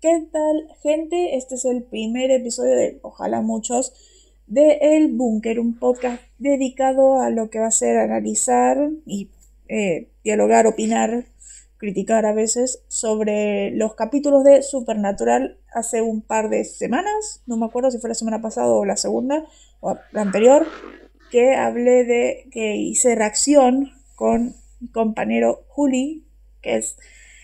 ¿Qué tal, gente? Este es el primer episodio de, ojalá muchos, de El Búnker, un podcast dedicado a lo que va a ser analizar y eh, dialogar, opinar, criticar a veces sobre los capítulos de Supernatural hace un par de semanas, no me acuerdo si fue la semana pasada o la segunda o la anterior, que hablé de que hice reacción con mi compañero Juli, que es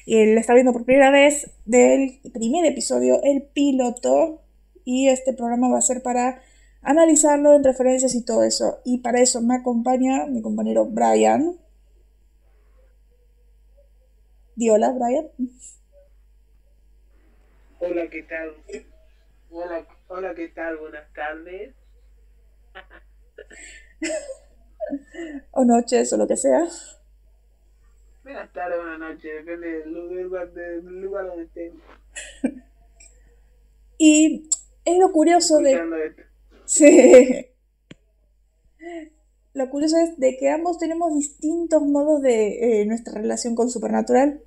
él está viendo por primera vez del primer episodio, el piloto, y este programa va a ser para analizarlo en referencias y todo eso. Y para eso me acompaña mi compañero Brian. Di hola, Brian. Hola, ¿qué tal? Hola, hola, ¿qué tal? Buenas tardes. o noches, o lo que sea. Buenas tardes, buenas noches, depende del lugar, del lugar donde estén. y es lo curioso de... Sí. Lo curioso es de que ambos tenemos distintos modos de eh, nuestra relación con Supernatural.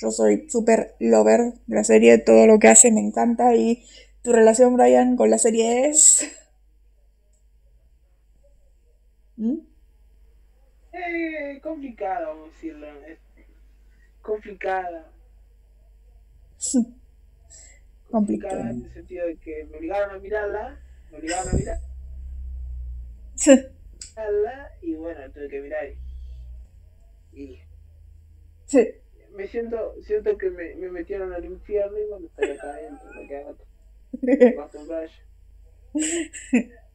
Yo soy super lover de la serie, todo lo que hace me encanta y tu relación, Brian, con la serie es... ¿Mm? Eh, complicado, vamos a decirlo. complicada. complicada en el sentido de que me obligaron a mirarla, me obligaron a mirar. y bueno, tuve que mirar. Y. Sí. Me siento, siento que me, me metieron al infierno y cuando estoy acá adentro me quedo más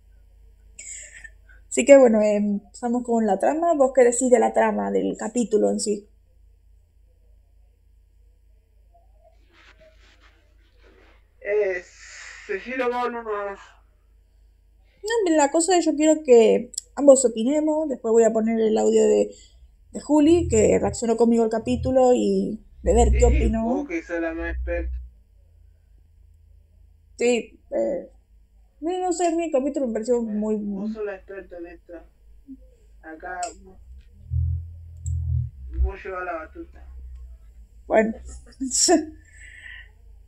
Así que bueno, empezamos con la trama. ¿Vos qué decís de la trama, del capítulo en sí? Eh, Cecilia no, No, la cosa es yo quiero que ambos opinemos. Después voy a poner el audio de, de Juli, que reaccionó conmigo al capítulo y de ver qué opinó. que la más Sí, eh, no sé, mi capítulo me pareció muy... Vos sos la experta en esto. Acá... Vos llevas la batuta. Bueno.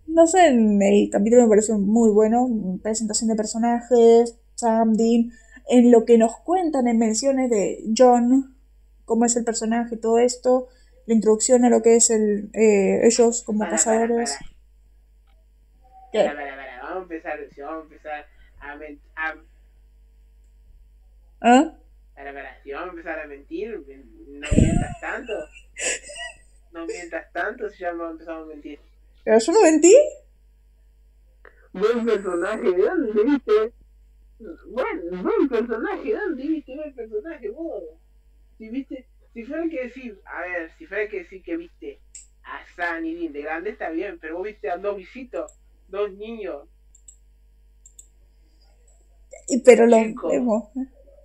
no sé, el capítulo me pareció muy bueno. Presentación de personajes, Sam, Dean, en lo que nos cuentan en menciones de John, cómo es el personaje, todo esto, la introducción a lo que es el eh, ellos como cazadores. ¿Qué? vamos a empezar, vamos a empezar a, ¿Ah? Para, para, si vamos a empezar a mentir, no mientas tanto. No mientas tanto si ya empezamos a mentir. ¿Pero yo no mentí? Buen personaje, ¿de dónde viste? Buen, buen personaje, ¿de dónde viste buen personaje vos? Si viste, si fuera que decir, a ver, si fuera que decir que viste a San y de grande está bien, pero vos viste a dos visitos, dos niños, pero lo vemos.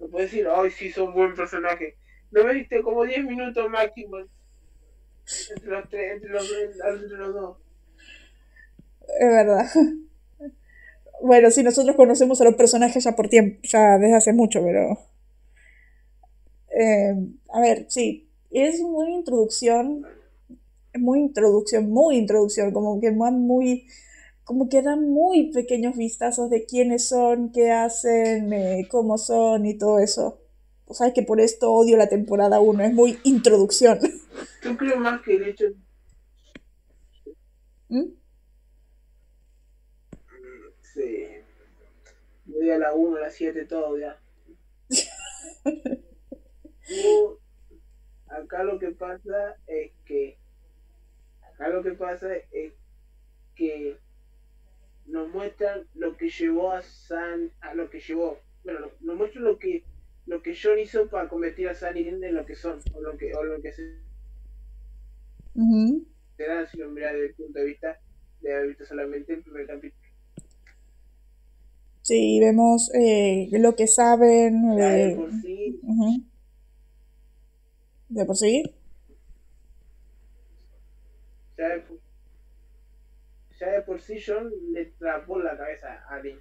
No puedes decir, ay, sí, son buen personaje. ¿No me viste como 10 minutos máximo entre los, tres, entre los, entre los dos? Es verdad. Bueno, sí, nosotros conocemos a los personajes ya por tiempo, ya desde hace mucho, pero... Eh, a ver, sí, es muy introducción, muy introducción, muy introducción, como que van muy como que dan muy pequeños vistazos de quiénes son, qué hacen, eh, cómo son y todo eso. O sabes que por esto odio la temporada 1, es muy introducción. Yo creo más que el hecho... ¿Mm? Sí. Voy a la 1, a la 7, todo ya. acá lo que pasa es que... Acá lo que pasa es que nos muestran lo que llevó a San, a lo que llevó, bueno, nos muestran lo que lo que John hizo para convertir a San y Linda en lo que son, o lo que, o lo que se uh si lo miras desde el punto de vista de haber visto solamente el primer capítulo. Sí, vemos eh, lo que saben. de por sí. De por sí. Ya de por ya de por sí John le trapó la cabeza a Dean.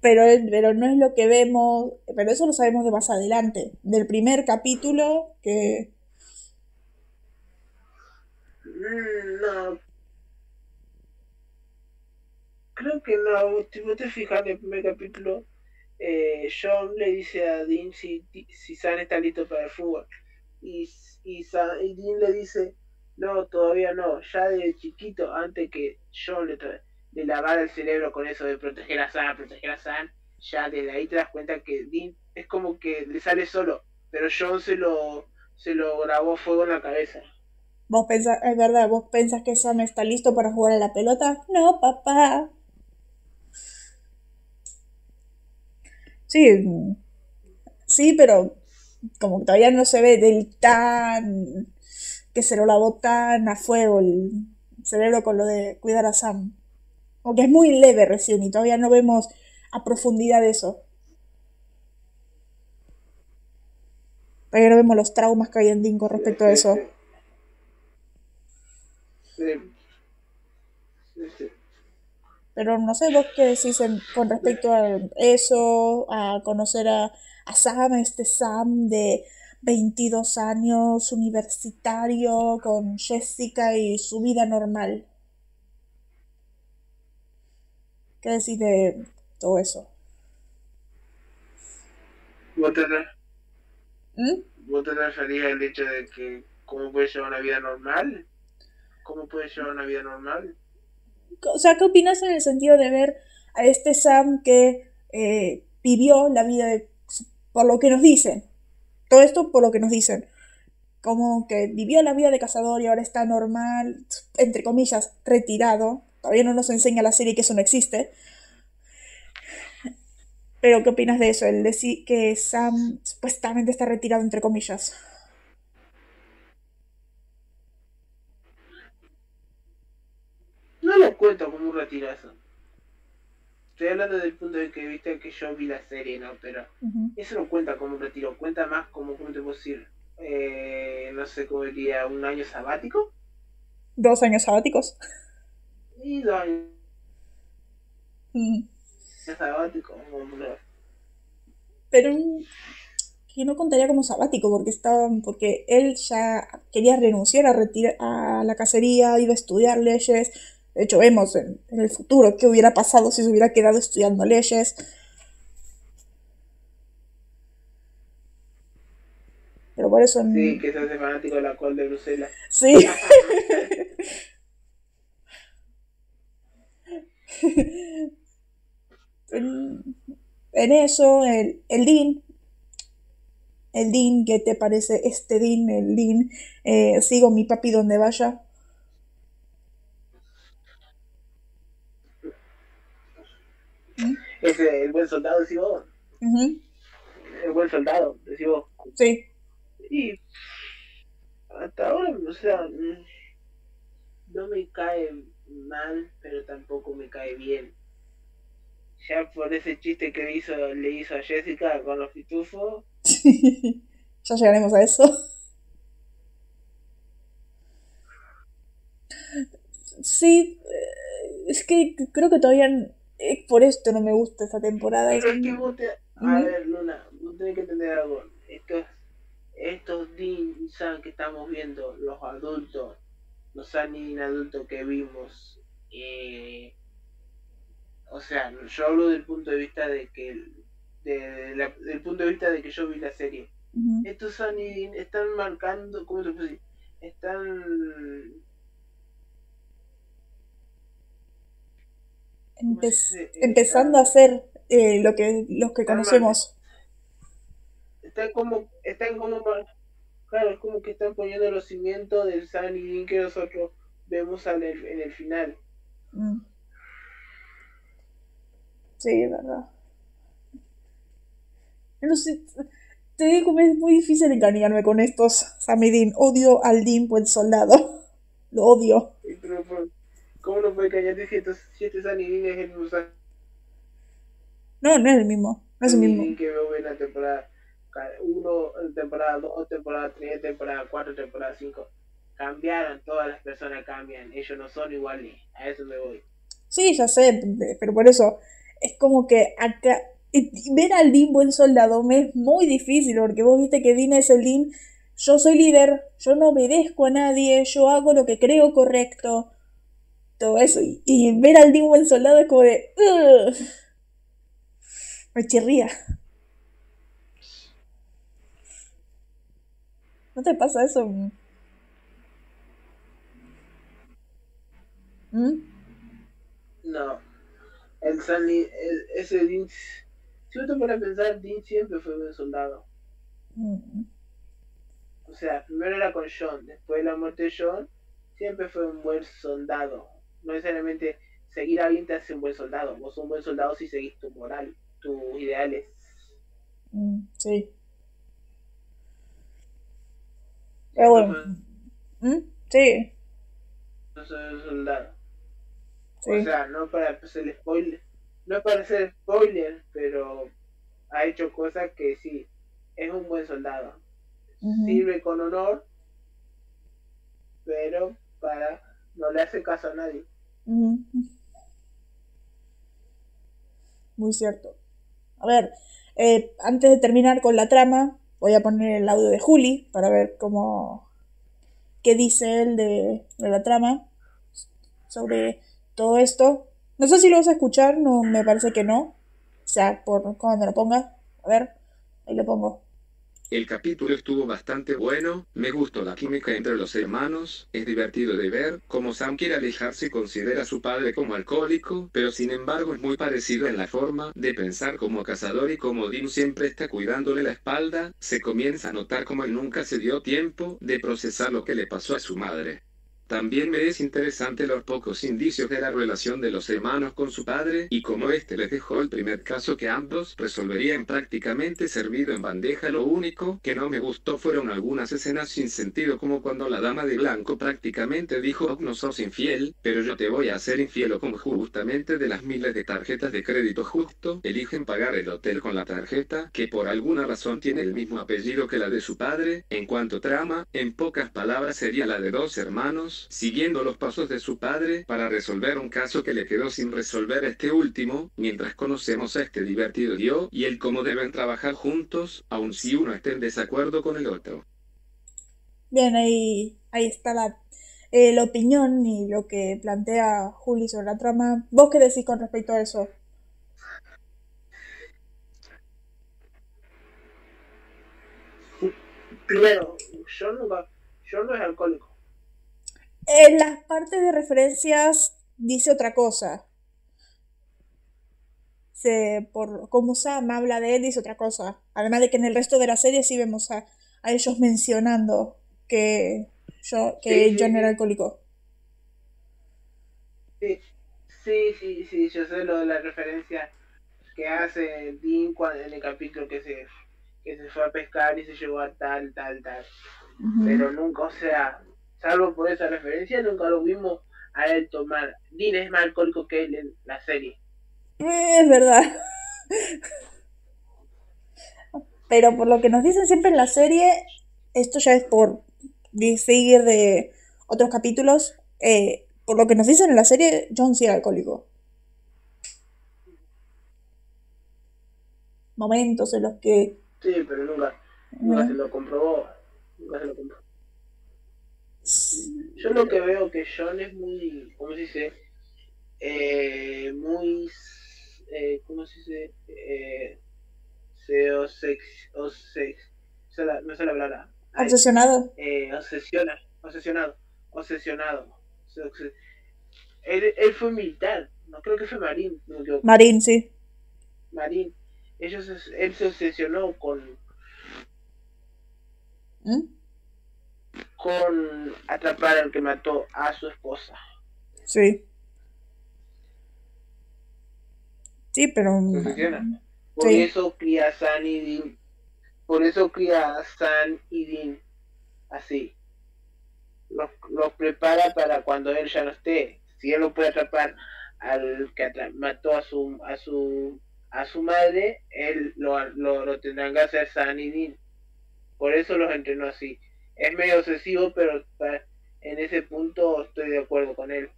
Pero, pero no es lo que vemos, pero eso lo sabemos de más adelante, del primer capítulo que... Mm, no. que no, si vos te fijas en el primer capítulo, eh, John le dice a Dean si, si Sam está listo para el fútbol. Y, y, Dean le dice, no, todavía no, ya de chiquito, antes que John le, le lavara el cerebro con eso de proteger a Sam, proteger a Sam, ya desde ahí te das cuenta que Dean es como que le sale solo, pero John se lo, se lo grabó fuego en la cabeza. ¿Vos pensás, es verdad, vos pensás que Sam está listo para jugar a la pelota? No, papá. Sí, sí, pero como todavía no se ve del tan que se lo lavó tan a fuego el cerebro con lo de cuidar a Sam. Aunque es muy leve recién y todavía no vemos a profundidad eso. Todavía no vemos los traumas que hay en Dean con respecto a eso. Pero no sé vos qué decís con respecto a eso, a conocer a, a Sam, este Sam de 22 años, universitario, con Jessica y su vida normal. ¿Qué decís de todo eso? ¿Vos te, ¿Mm? ¿Vos te al hecho de que cómo puede llevar una vida normal? ¿Cómo puede llevar una vida normal? O sea, ¿qué opinas en el sentido de ver a este Sam que eh, vivió la vida de, por lo que nos dicen? Todo esto por lo que nos dicen. Como que vivió la vida de cazador y ahora está normal, entre comillas, retirado. Todavía no nos enseña la serie que eso no existe. Pero, ¿qué opinas de eso? El decir que Sam supuestamente está retirado, entre comillas. No lo cuento como un retirazo. Estoy hablando desde el punto de vista que yo vi la serie, ¿no? Pero eso no cuenta como un retiro, cuenta más como, ¿cómo te puedo decir? Eh, no sé cómo diría, un año sabático. ¿Dos años sabáticos? Y dos años. Mm. Sabático, Pero que no contaría como sabático porque estaba porque él ya quería renunciar a, a la cacería, iba a estudiar leyes, de hecho, vemos en, el futuro qué hubiera pasado si se hubiera quedado estudiando leyes. Pero por eso... Sí, que sos fanático de la cual de Bruselas. Sí. en, eso, el, el Dean, el Dean, ¿qué te parece este Dean? El Dean, eh, sigo mi papi donde vaya. Es el buen soldado, decís vos. El buen soldado, decís vos. Sí. Y hasta ahora, o sea, no me cae mal, pero tampoco me cae bien. Ya por ese chiste que le hizo, le hizo a Jessica con los pitufos. ya llegaremos a eso. Sí, eh, es que creo que todavía por esto no me gusta esta temporada. Pero es que vos te... A ver, Luna, vos tenés que entender algo. Estos, estos Dean San que estamos viendo, los adultos, los San adultos que vimos, eh, o sea, yo hablo del punto de vista de que de, del punto de vista de que yo vi la serie. Estos Sunny están marcando, ¿cómo te puedo decir? Están empezando a hacer eh, lo que los que conocemos. Están como, están como, claro, es como que están poniendo los cimientos del San y que nosotros vemos en el, en el final. Mm. Sí, es verdad. No sé, te digo que es muy difícil engañarme con estos Samidin. Odio al Dean, buen soldado. Lo odio. ¿Cómo no puede caer si estos siete es el mismo No, no es el mismo. No es el mismo. que veo en la temporada 1, temporada 2, temporada 3, temporada 4, temporada 5. Cambiaron, todas las personas cambian. Ellos no son iguales. A eso me voy. Sí, ya sé, pero por eso es como que acá ver al Dean buen soldado me es muy difícil porque vos viste que Dean es el Dean. Yo soy líder, yo no obedezco a nadie, yo hago lo que creo correcto todo eso. Y, ver al Dean buen soldado es como de. Me chirría. ¿No te pasa eso? ¿Mm? No. El Sunny, ese Dean. Si uno te pone a pensar, Dean siempre fue un soldado. Mm. O sea, primero era con John, después de la muerte de John, siempre fue un buen soldado. No necesariamente seguir a alguien te hace un buen soldado. Vos sos un buen soldado si seguís tu moral, tus ideales. Mm, sí. Pero bueno. ¿Mm? Sí. No soy un soldado. O sea, no para hacer spoiler, no para hacer spoiler, pero ha hecho cosas que sí, es un buen soldado. Sirve con honor, pero para no le hace caso a nadie. Muy cierto. A ver, eh, antes de terminar con la trama, voy a poner el audio de Juli para ver cómo. qué dice él de, de la trama sobre todo esto. No sé si lo vas a escuchar, no me parece que no. O sea, por cuando lo ponga. A ver, ahí lo pongo. El capítulo estuvo bastante bueno, me gustó la química entre los hermanos, es divertido de ver cómo Sam quiere alejarse y considera a su padre como alcohólico, pero sin embargo es muy parecido en la forma de pensar como cazador y como Dean siempre está cuidándole la espalda, se comienza a notar como él nunca se dio tiempo de procesar lo que le pasó a su madre. También me es interesante los pocos indicios de la relación de los hermanos con su padre y como este les dejó el primer caso que ambos resolverían prácticamente servido en bandeja. Lo único que no me gustó fueron algunas escenas sin sentido como cuando la dama de blanco prácticamente dijo oh, no sos infiel, pero yo te voy a hacer infiel o justamente de las miles de tarjetas de crédito justo eligen pagar el hotel con la tarjeta que por alguna razón tiene el mismo apellido que la de su padre. En cuanto trama, en pocas palabras sería la de dos hermanos siguiendo los pasos de su padre para resolver un caso que le quedó sin resolver este último, mientras conocemos a este divertido yo y el cómo deben trabajar juntos, aun si uno esté en desacuerdo con el otro. Bien, ahí, ahí está la, eh, la opinión y lo que plantea Juli sobre la trama. ¿Vos qué decís con respecto a eso? Primero, yo nunca, yo no es alcohólico. En las partes de referencias dice otra cosa. Se, por cómo Sam habla de él, dice otra cosa. Además de que en el resto de la serie sí vemos a, ellos mencionando que, yo, que John era alcohólico. Sí, sí, sí, sí, yo sé lo de la referencia que hace Dean en el capítulo que se, que se fue a pescar y se llevó a tal, tal, tal. Pero nunca, o sea, salvo por esa referencia, nunca lo vimos a él tomar. Dean es más alcohólico que él en la serie. Es verdad. Pero por lo que nos dicen siempre en la serie, esto ya es por seguir de otros capítulos, eh, por lo que nos dicen en la serie, John sí era alcohólico. Momentos en los que... Sí, pero nunca, nunca se lo comprobó. Nunca se lo comprobó. Yo lo que veo que John es muy, ¿cómo se dice? Eh, muy, eh, ¿cómo se dice? Eh, se no sé la palabra. Obsesionado. Eh, obsesiona, obsesionado, obsesionado. Él, él, fue militar, no creo que fue marín. marín, sí. Marín. Ellos, él se obsesionó con... ¿Mm? Con atrapar al que mató a su esposa. Sí. Sí, pero... Por eso cría a San y Dean. Por eso cría a San y Dean así. Los, los prepara para cuando él ya no esté. Si él no puede atrapar al que mató a su a su a su madre, él lo, lo, lo tendrán que hacer San y Dean. Por eso los entrenó así es medio obsesivo, pero en ese punto estoy de acuerdo con él.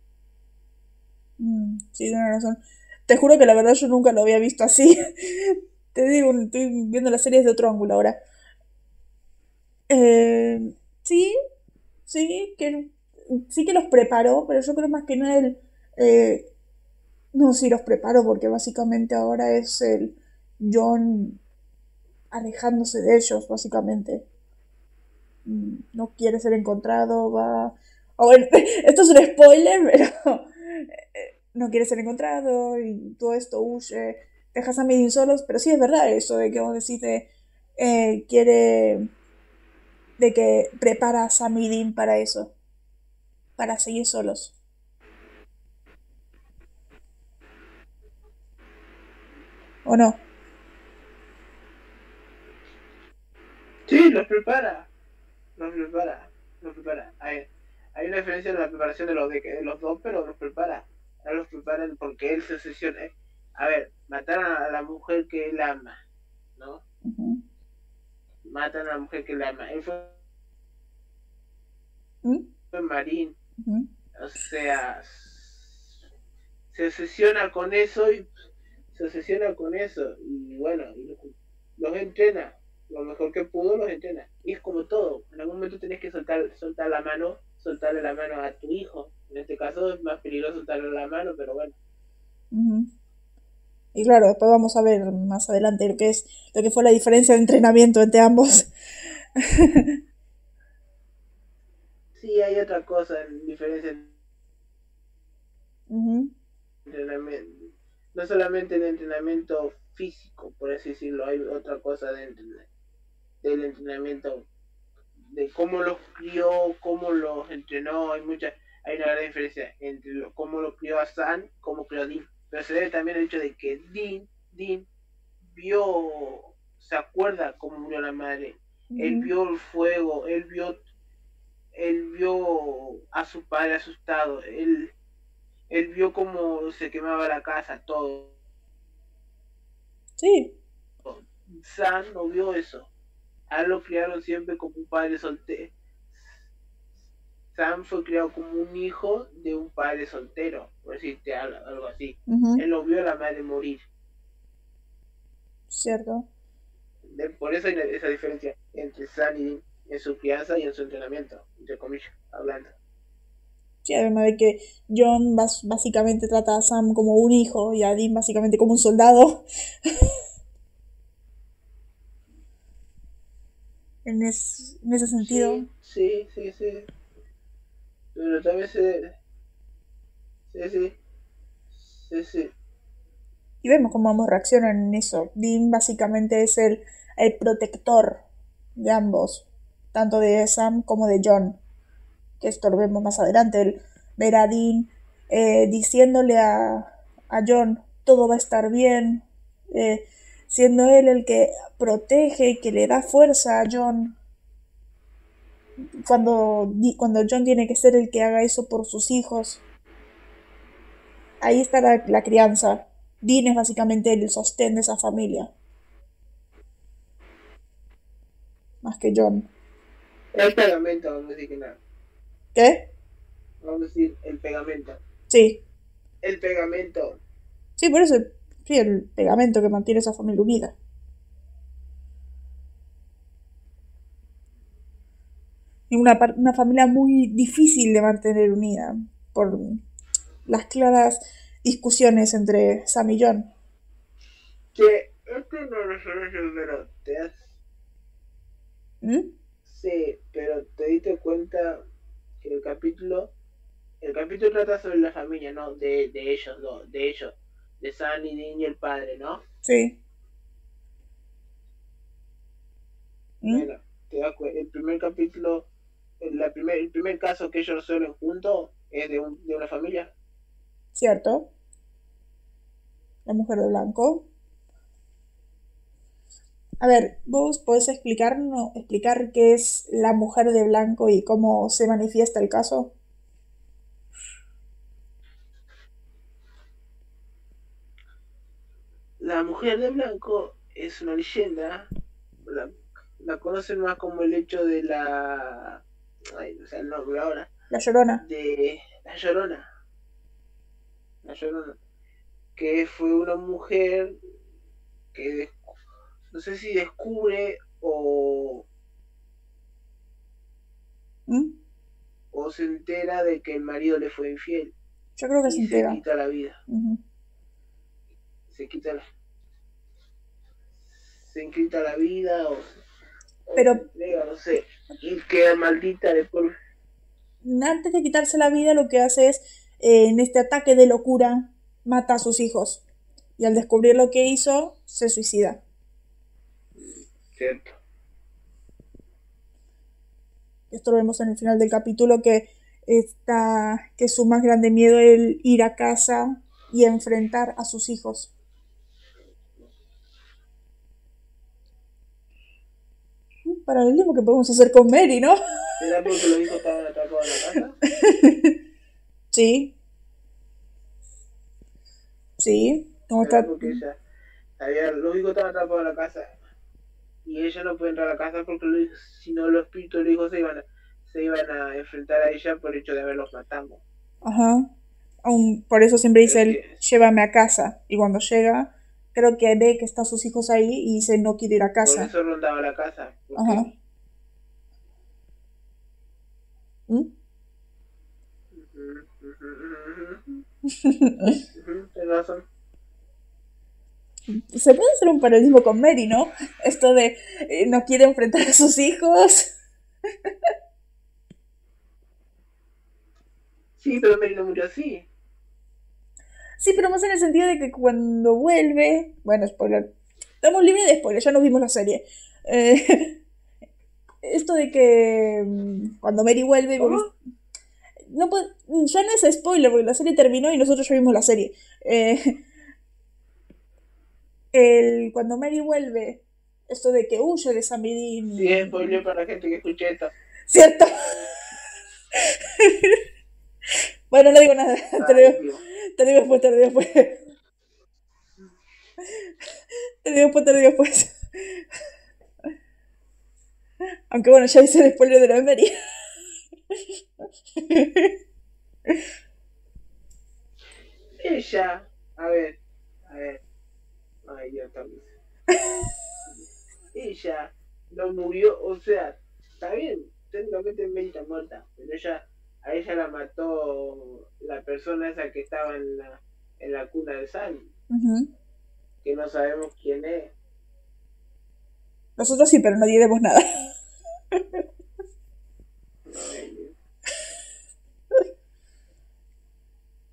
Mm, sí, tiene razón. Te juro que la verdad yo nunca lo había visto así. Te digo, estoy viendo la serie de otro ángulo ahora. Eh, sí, sí, que sí que los preparó, pero yo creo más que nada él Eh, no si los preparo porque básicamente ahora es el John alejándose de ellos, básicamente. No quiere ser encontrado, va... esto es un spoiler, pero eh, no quiere ser encontrado y todo esto huye. Dejas a Midin solos, pero sí es verdad eso de que vos decís de... Eh, quiere... de que preparas a Midin para eso. Para seguir solos. ¿O no? Sí, los prepara. Los prepara. Los prepara. Hay, hay una diferencia en la preparación de los, de, los dos, pero los prepara. No los prepara porque él se obsesiona. A ver, mataron a la mujer que él ama, ¿no? Matan a la mujer que él ama. Él fue, ¿Mm? marín. O sea, se obsesiona con eso y se obsesiona con eso y bueno, los, entrena, lo mejor que pudo los entrena. Y es como todo, en algún momento tenés que soltar, soltar la mano, soltarle la mano a tu hijo. En este caso es más peligroso soltarle la mano, pero bueno. Y claro, después vamos a ver más adelante lo que es lo que fue la diferencia de entrenamiento entre ambos. sí, hay otra cosa en diferencia. Entrenamiento no solamente el entrenamiento físico, por así decirlo, hay otra cosa de del entrenamiento, de cómo los crió, cómo los entrenó, hay mucha, hay una gran diferencia entre cómo lo crió a San, cómo crió a Dean. Pero se debe también al hecho de que Dean, Dean vio, se acuerda cómo murió la madre, él vio el fuego, él vio, él vio a su padre asustado, él él vio cómo se quemaba la casa, todo. Sí. Sam no vio eso. A él lo criaron siempre como un padre soltero. Sam fue criado como un hijo de un padre soltero, por decirte algo, así. Él no vio a la madre morir. Cierto. por eso hay esa diferencia entre Sam y Dean en su crianza y en su entrenamiento, entre comillas, hablando. Sí, además de que John básicamente trata a Sam como un hijo y a Dean básicamente como un soldado. en, ese sentido. Sí, sí, sí, Pero también se... Sí, sí. Sí, sí. Y vemos cómo ambos reaccionan en eso. Dean básicamente es el, el protector de ambos, tanto de Sam como de John que esto lo vemos más adelante, el ver a Dean eh, diciéndole a, a, John todo va a estar bien, eh, siendo él el que protege y que le da fuerza a John. Cuando, cuando John tiene que ser el que haga eso por sus hijos. Ahí está la, crianza. Dean es básicamente el sostén de esa familia. Más que John. El pegamento, no que nada. ¿Qué? Vamos a decir el pegamento. Sí. El pegamento. Sí, por eso, sí, el pegamento que mantiene esa familia unida. Y una, una familia muy difícil de mantener unida por las claras discusiones entre Sam y John. Que esto no lo sabes pero te has... ¿Mm? Sí, pero te diste cuenta el capítulo el capítulo trata sobre la familia, ¿no? De, de ellos dos, de ellos, de Sunny, y el padre, ¿no? Sí. ¿Mm? Bueno, te das el primer capítulo, el, primer, el primer caso que ellos resuelven juntos es de, un, de una familia. Cierto. La mujer de blanco. A ver, vos podés explicarnos, explicar qué es la mujer de blanco y cómo se manifiesta el caso. La mujer de blanco es una leyenda, la, conocen más como el hecho de la... Ay, no sé el nombre ahora. La llorona. De la llorona. La llorona. Que fue una mujer que no sé si descubre o ¿Mm? o se entera de que el marido le fue infiel Yo creo que se y se entera. quita la vida. Ujú. Se quita la. Se quita la vida o. o Pero- se entrega, no sé. Y queda maldita de por. Antes de quitarse la vida, lo que hace es, eh, en este ataque de locura, mata a sus hijos. Y al descubrir lo que hizo, se suicida. Cierto. Esto lo vemos en el final del capítulo que está, que su más grande miedo es el ir a casa y enfrentar a sus hijos. Paralelismo que podemos hacer con Mary, ¿no? ¿Será porque los hijos estaban atrapados en la casa? Sí. Sí. ¿Cómo ¿Será está? porque ella. Había, los hijos estaban atrapados en la casa. Y ella no puede entrar a la casa porque si no los espíritus de los hijos se iban, a, se iban a enfrentar a ella por el hecho de haberlos matado. Ajá. Aún por eso siempre dice él, llévame a casa. Y cuando llega, creo que ve que están sus hijos ahí y dice, no quiero ir a Por casa. eso rondaba la casa. Ajá. ¿Mm? Se puede hacer un paralelismo con Mary, ¿no? Esto de eh, no quiere enfrentar a sus hijos. Sí, pero Mary no murió así. Sí, pero más en el sentido de que cuando vuelve. Bueno, spoiler. Estamos libres de spoiler, ya nos vimos la serie. Eh, esto de que mm, cuando Mary vuelve. No puede- ya no es spoiler porque la serie terminó y nosotros ya vimos la serie. Eh, el, cuando Mary vuelve, esto de que huye de San Vidín. Sí, es spoiler para la gente que escuche esto. ¿Cierto? bueno, no digo nada. Te lo digo, te lo digo después, te lo digo después. Te lo digo después, te lo digo después. Aunque bueno, ya hice el spoiler de la Mary. Ella, a ver, a ver. Ay, Dios también. Ella no murió, o sea, está bien, técnicamente Mary está muerta, pero ella, a ella la mató la persona esa que estaba en la, en la cuna de Ujú. que no sabemos quién es. Nosotros sí, pero no diremos nada.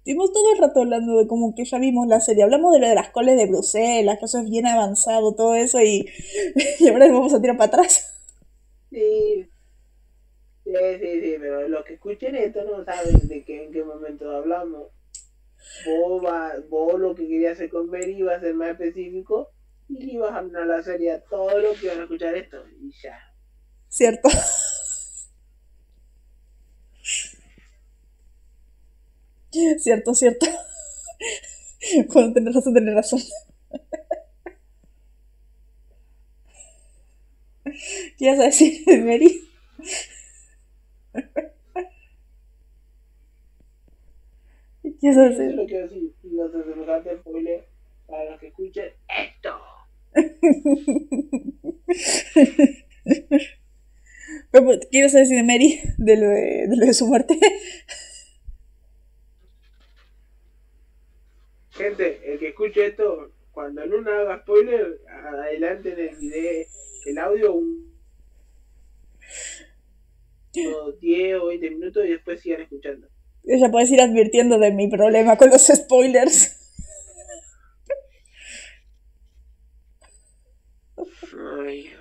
Estuvimos todo el rato hablando de como que ya vimos la serie. Hablamos de lo de las coles de Bruselas, que eso es bien avanzado, todo eso, y, y ahora nos vamos a tirar para atrás. Sí, sí, sí, sí, pero los que escuchen esto no saben de qué, en qué momento hablamos. Vos, va- vos lo que querías hacer con Mary iba a ser más específico y ibas a hablar la serie a todos los que van a escuchar esto y ya. ¿Cierto? Cierto, cierto. Cuando tenés razón, tenés razón. ¿Qué ibas a decir, Mary? ¿Qué ibas a Eso es decir? lo que decir. Se semejante spoiler para los que escuchen esto. Pero, ¿Qué ibas a decir de Mary? De lo de, de, lo de su muerte. Gente, el que escuche esto, cuando no haga spoiler, adelante en el video, el audio un unos 10 o 20 minutos y después sigan escuchando. Ella puedes ir advirtiendo de mi problema con los spoilers. Ay.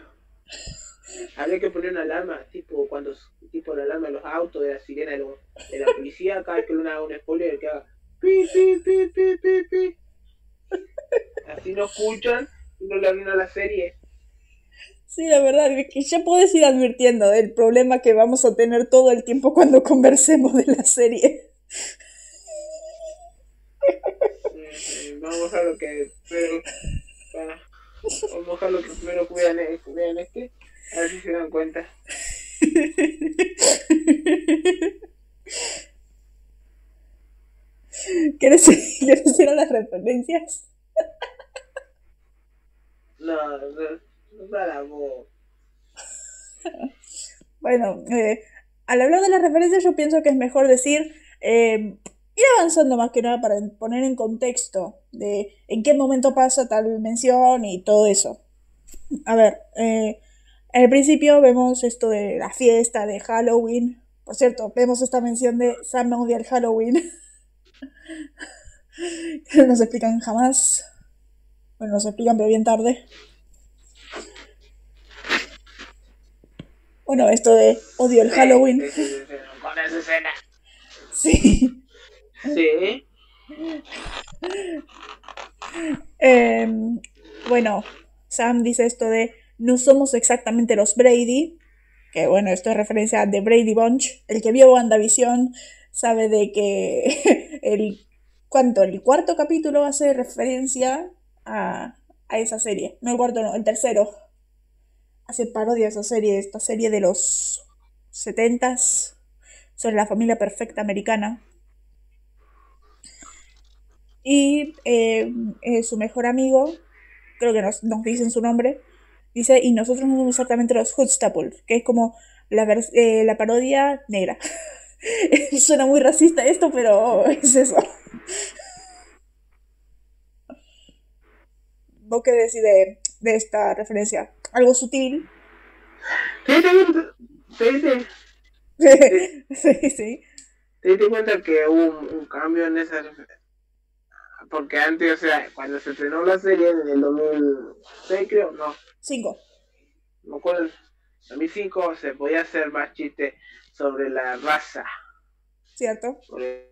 Habría que poner una alarma, tipo cuando tipo la alarma de los autos, de la sirena de, los- de la policía, cada vez que uno haga un spoiler que haga pi pi pi pi pi pi. Así no escuchan y no le arruinan la serie. Sí, la verdad, que ya puedes ir advirtiendo del problema que vamos a tener todo el tiempo cuando conversemos de la serie. Vamos a lo que pero, bueno, vamos a lo que primero eh, vean este, a ver si se dan cuenta. ¿Quieres, ¿Quieres ir a las referencias? No, no. Bueno, eh, al hablar de las referencias yo pienso que es mejor decir eh, ir avanzando más que nada para poner en contexto de en qué momento pasa tal mención y todo eso. A ver, eh, en el principio vemos esto de la fiesta de Halloween. Por cierto, vemos esta mención de Sam odia el Halloween. no nos explican jamás. Bueno, nos explican, pero bien tarde. Bueno, esto de odio el Halloween. Con esa escena. Sí. Sí. Em, bueno, Sam dice esto de no somos exactamente los Brady, que bueno, esto es referencia a The Brady Bunch. El que vio WandaVision sabe de que el, ¿cuánto? El cuarto capítulo hace referencia a, a esa serie. No el cuarto, no, el tercero. Hace parodia a esa serie, esta serie de los setentas sobre la familia perfecta americana. Y eh, eh, su mejor amigo, creo que nos, nos dicen su nombre, dice, y nosotros no somos exactamente los Hoodstaples, que es como la, eh, la parodia negra. Suena muy racista esto, pero es eso. ¿Vos qué decís de, de esta referencia? Algo sutil. ¿Te diste cuenta, te diste- sí, sí. te diste cuenta que hubo un, un cambio en esa porque antes, o sea, cuando se estrenó la serie en el 2006 creo, no, Cinco. no acuerdo, 2005 se podía hacer más chistes sobre la raza. ¿Cierto? Porque-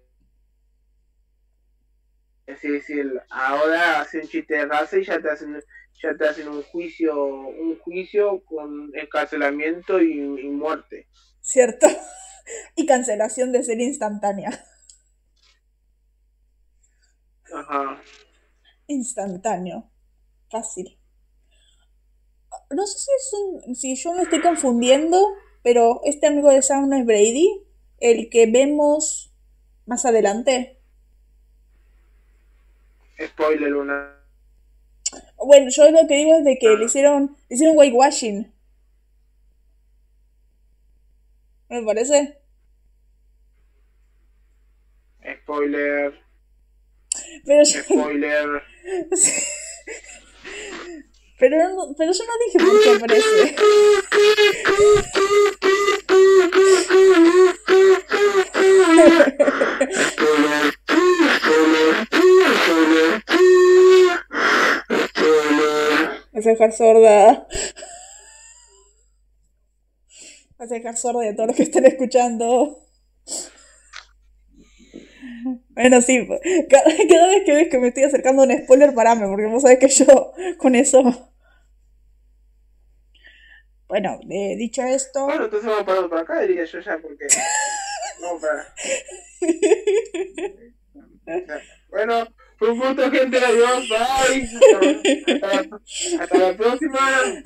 Es decir, ahora hacen chiste de raza y ya te hacen, ya te hacen un juicio, un juicio con encarcelamiento y, y muerte. ¿Cierto? Y cancelación de serie instantánea. Ajá. Instantáneo. Fácil. No sé si es un. si yo me estoy confundiendo, pero este amigo de Sam no es Brady, el que vemos más adelante. Spoiler una. Bueno, yo lo que digo es de que le hicieron. le hicieron whitewashing. ¿Me parece? Spoiler, Pero yo, spoiler. pero, no- pero yo no dije por qué aparece. Me vas a dejar sorda. Vas a dejar sorda de todos los que estén escuchando. Bueno, sí, cada, cada vez que ves que me estoy acercando a un spoiler, parame, porque vos sabés que yo con eso. Bueno, eh, dicho esto, Bueno, entonces vamos parando por acá, diría yo ya, porque. Vamos para. Bueno, un gusto, gente. Adiós, bye. Hasta, hasta, hasta la próxima.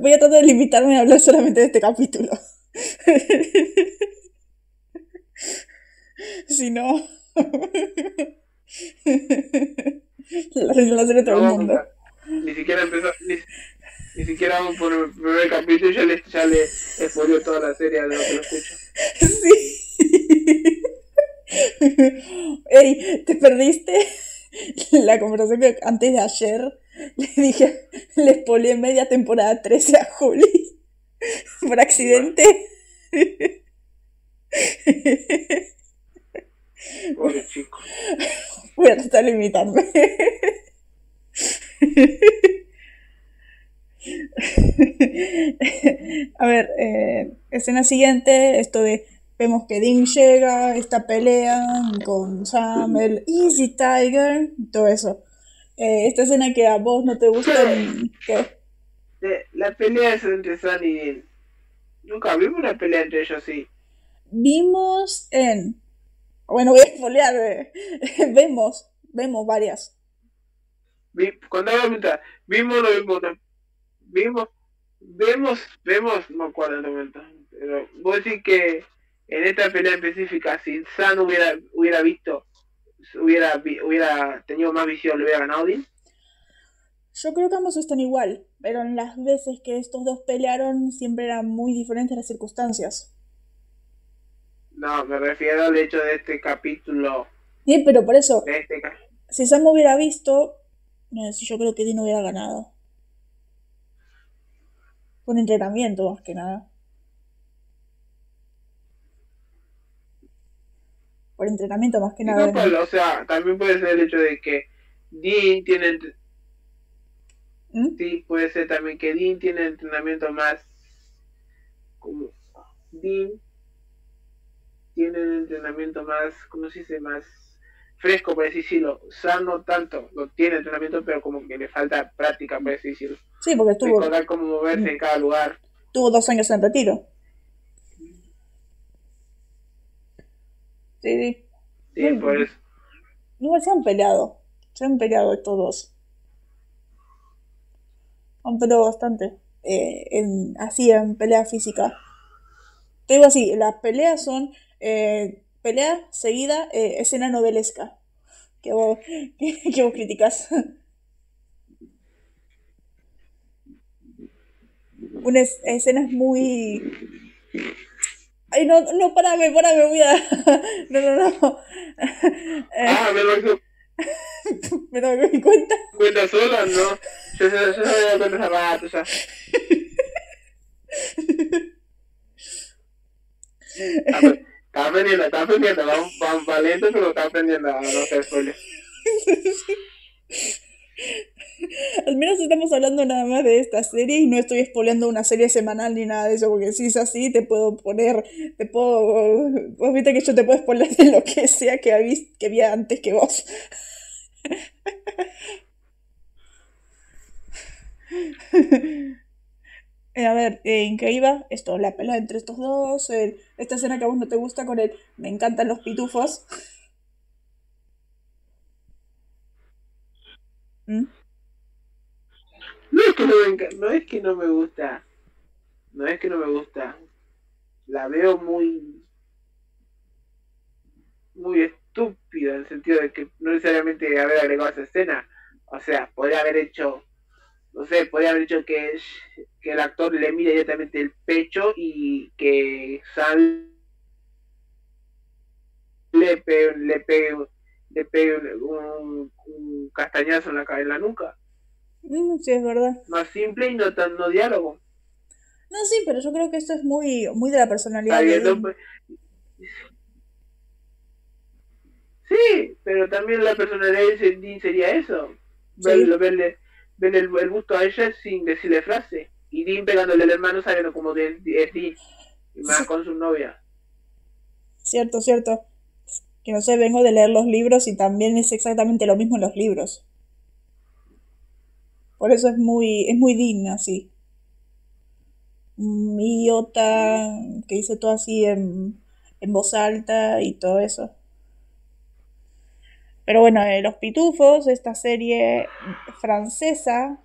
voy a tratar de limitarme a hablar solamente de este capítulo. si no, la la serie a todo el mundo. Ni siquiera empezó. Ni, ni siquiera vamos por el primer capítulo y ya le, ya le spoiló toda la serie a lo que lo escucho. Sí. Ey, ¿te perdiste la conversación que antes de ayer le dije, le spoileé media temporada 13 a Juli por accidente? Pobre chico. Voy a tratar de limitarme. A ver, eh, escena siguiente, esto de vemos que Dean llega, esta pelea con Sam, el Easy Tiger, todo eso. Eh, esta escena que a vos no te gusta, ¿qué? La pelea es entre San y Dean. Nunca vimos una pelea entre ellos así. Vimos en... Bueno, voy a spoilear, eh. vemos, vemos varias. Vi- Cuando hago pregunta, vimos o no vimos una- Vimos, vemos, vemos, no me acuerdo el momento. Pero vos decís que en esta pelea específica, si San hubiera, hubiera visto, hubiera, hubiera tenido más visión, le hubiera ganado Dean. Yo creo que ambos están igual, pero en las veces que estos dos pelearon siempre eran muy diferentes las circunstancias. No, me refiero al hecho de este capítulo. Sí, pero por eso, este si Sam hubiera visto, yo creo que Dean hubiera ganado. Con entrenamiento, más que nada. Por entrenamiento, más que nada. no, o sea, también puede ser el hecho de que Dean tiene. ¿Mm? Sí, puede ser también que Dean tiene entrenamiento más. Como. Dean tiene entrenamiento más. ¿Cómo se dice? Más fresco, por así decirlo. Sam no tanto, no tiene entrenamiento, pero como que le falta práctica, por así decirlo. Sí, porque estuvo, Recordar cómo moverse en cada lugar. tuvo dos años en retiro. Sí, sí. Sí, Mm. por eso. Igual se han peleado. Se han peleado estos dos. Han peleado bastante. eh, en, así, en pelea física. Te digo así, las peleas son eh, pelea seguida, eh, escena novelesca. Que vos, que, que vos criticas. Unas escenas muy... Ay, no, no, parame, parame, voy a... No, no, no. Eh, Ah, me lo me doy mi cuenta. cuenta sola, ¿no? Yo, yo, yo me doy cuenta rato, ya. Está aprendiendo, está aprendiendo, va, va, va lento, pero está aprendiendo a no hacer. Al menos estamos hablando nada más de esta serie y no estoy spoileando una serie semanal ni nada de eso, porque si es así te puedo poner, te puedo, vos viste que yo te puedo spoiler de lo que sea que que vi antes que vos. Eh, a ver, eh, ¿en qué iba? Esto, la pelea entre estos dos, esta escena que a vos no te gusta con el me encantan los pitufos. ¿Mm? No es que no me, enca- no es que no me gusta, no es que no me gusta, la veo muy, muy estúpida en el sentido de que no necesariamente haber agregado esa escena, o sea, podría haber hecho, no sé, podría haber hecho que, que el actor le mire directamente el pecho y que Sam le pegue, le pegue, le pegue un, un castañazo en la, ca- en la nuca. Mm, sí, es verdad. Más simple y no tan no diálogo. No, sí, pero yo creo que esto es muy, muy de la personalidad de. Pues- Sí, pero también la personalidad de sería eso. Verlo, verle, verle el, el gusto a ella sin decirle frase. Y Dean pegándole al hermano sabiendo como de, de-. Y más Sí. con su novia. Cierto, cierto. Que no sé, vengo de leer los libros y también es exactamente lo mismo en los libros. Por eso es muy, es muy digna, así. Un idiota que dice todo así en, en voz alta y todo eso. Pero bueno, eh, Los Pitufos, esta serie francesa,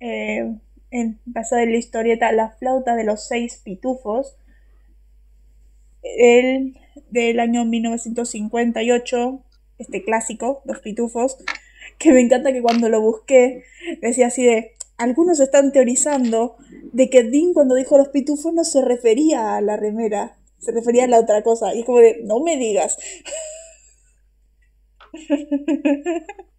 eh, en- basada en la historieta La flauta de los seis pitufos, el del año 1958, este clásico, Los Pitufos, que me encanta que cuando lo busqué decía así de, algunos están teorizando de que Dean cuando dijo Los Pitufos no se refería a la remera, se refería a la otra cosa, y es como de, no me digas.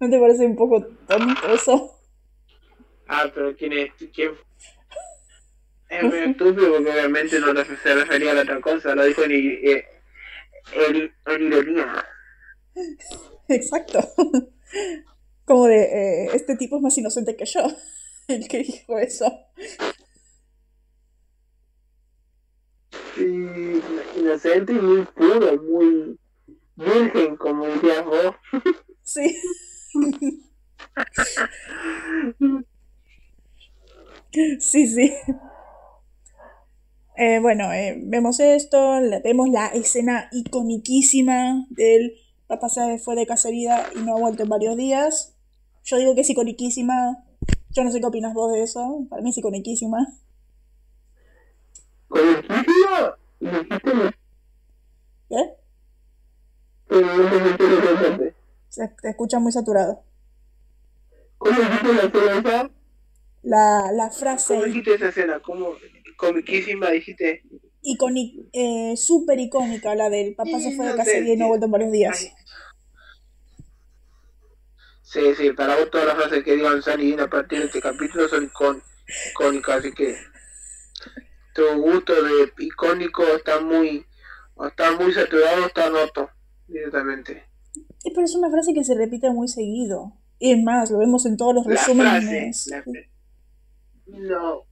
¿No te parece un poco tonto eso? Ah, pero ¿quién es? ¿Quién? Es muy estúpido porque obviamente no se refería a la otra cosa. Lo dijo en, en, en ironía. Exacto. Como de, eh, este tipo es más inocente que yo, el que dijo eso. Sí, inocente y muy puro, muy virgen, como dirías vos. Sí. Sí, sí. Eh, bueno, eh, vemos esto, la- vemos la escena iconiquísima del papá se fue de cacería y no ha vuelto en varios días. Yo digo que es iconiquísima. Yo no sé qué opinas vos de eso. Para mí es iconiquísima. ¿Qué? Se te escucha muy saturado. ¿Cómo dijiste la escena? La, la frase ¿Cómo dijiste esa escena? ¿Cómo comiquísima dijiste? icónica, eh, súper icónica, la del papá se fue de sé, y no vuelto en varios días. Sí, sí, para vos todas las frases que digan San y Dean a partir de este capítulo son icón- icónicas, así que tu gusto de icónico está muy, está muy saturado, está roto directamente. Pero es una frase que se repite muy seguido. Y es más, lo vemos en todos los La frase, resúmenes. la- no.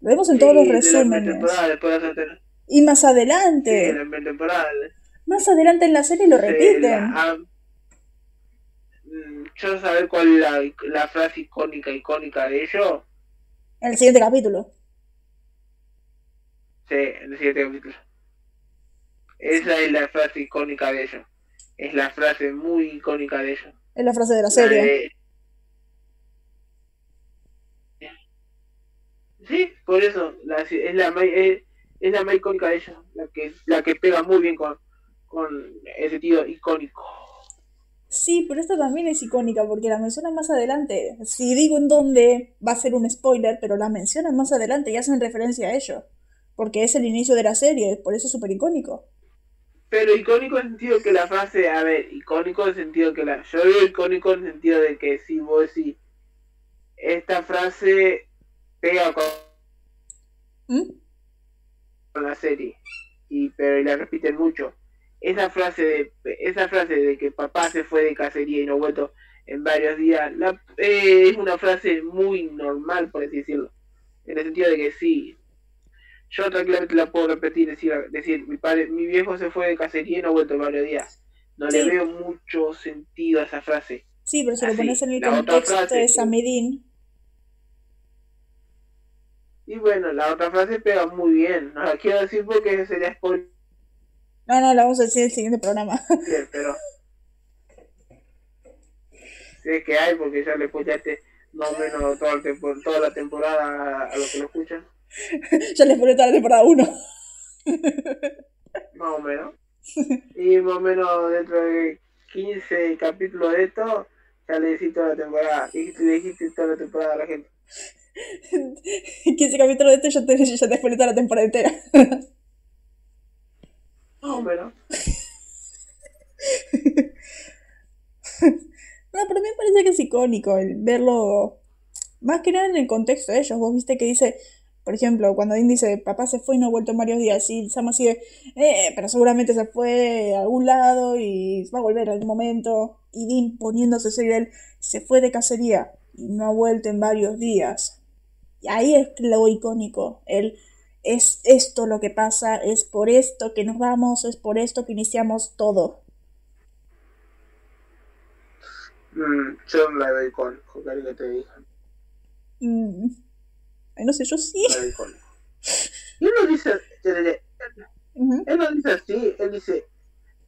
Lo vemos en todos los Sí, resúmenes. Y más Sí, adelante, de la pretemporada. más adelante en la serie lo Sí, repiten. la- ah, mm, yo saber cuál es la, la frase icónica, icónica de ellos. En el siguiente capítulo. Sí, en el siguiente capítulo. Esa es la frase icónica de ellos. Es la frase muy icónica de ellos. Es la frase de la La serie. de- Sí, por eso. La, es, la, más- es, es la más icónica de ellos. La que, la que pega muy bien con, con ese sentido icónico. Sí, pero esta también es icónica porque la menciona más adelante. Si digo en dónde, va a ser un spoiler, pero la mencionan más adelante y hacen referencia a ello. Porque es el inicio de la serie, por eso es súper icónico. Pero icónico en el sentido que la frase, a ver, icónico en el sentido que la. Yo digo icónico en el sentido de que si vos decís, esta frase pega con, ¿Mm? con la serie, y pero la repiten mucho. Esa frase de esa frase de que papá se fue de cacería y no ha vuelto en varios días, la, eh, es una frase muy normal, por así decirlo. En el sentido de que sí, yo tranquilamente la puedo repetir, decir, decir mi padre, mi viejo se fue de cacería y no ha vuelto varios días. No le Sí. veo mucho sentido a esa frase. Sí, pero si lo pones en el otra contexto frase de Samedin, Y bueno, la otra frase pega muy bien. No la quiero decir porque sería spoiler, no, no, la vamos a decir en el siguiente programa. pero sé que hay porque ya le escuchaste más o menos toda la temporada a los que lo escuchan. ya les pone toda la temporada 1. Más o menos. Y más o menos dentro de 15 capítulos de esto, ya le dijiste toda la temporada. Le dijiste toda la temporada a la gente. 15 capítulos de este ya te, ya te spoilé toda la temporada entera. Más o menos. No, pero a mí me parece que es icónico el verlo, más que nada en el contexto de ellos. Vos viste que dice, por ejemplo, cuando Dean dice, papá se fue y no ha vuelto en varios días, y Sam así de, eh, pero seguramente se fue a algún lado y va a volver en algún momento. Y Dean poniéndose serio, él se fue de cacería y no ha vuelto en varios días. Y ahí es lo icónico, el es esto lo que pasa, es por esto que nos vamos, es por esto que iniciamos todo. Mm, yo la veo icónico, cari que te dije. Mm. Ay, no sé, yo sí. Él no dice, él no dice así, él dice,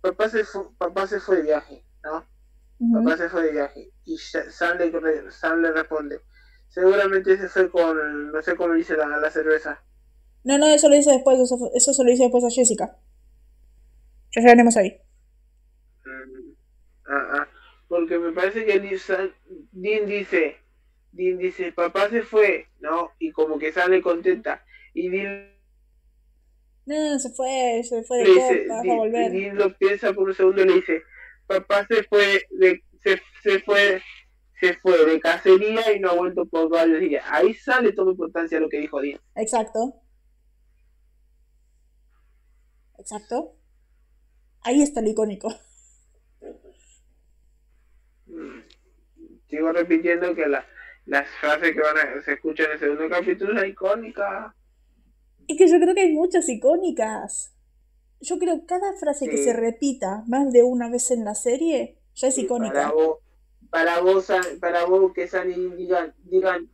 papá se fue, papá se fue de viaje, ¿no? Papá se fue de viaje. Y Sa- Sam le, Sam le responde, seguramente se fue con, no sé cómo dice la, la cerveza. No, no, eso lo dice después, eso, eso se lo dice después a Jessica. Ya llegaremos ahí. Mm, ah, ah, porque me parece que Dean dice, Dean dice, papá se fue, ¿no? Y como que sale contenta. Y Dean No, se fue, se fue de dice, copas, va a Dean, volver. Dean lo piensa por un segundo y le dice, papá se fue de, se, se fue, se fue de cacería y no ha vuelto por varios días. Ahí sale toda importancia lo que dijo Dean. Exacto. Exacto. Ahí está el icónico. Sigo repitiendo que la, las frases que van a, se escuchan en el segundo capítulo es icónica. Es que yo creo que hay muchas icónicas. Yo creo que cada frase que se repita más de una vez en la serie ya es Y Para icónica. vos, para vos, para vos que San y Dean digan, digan,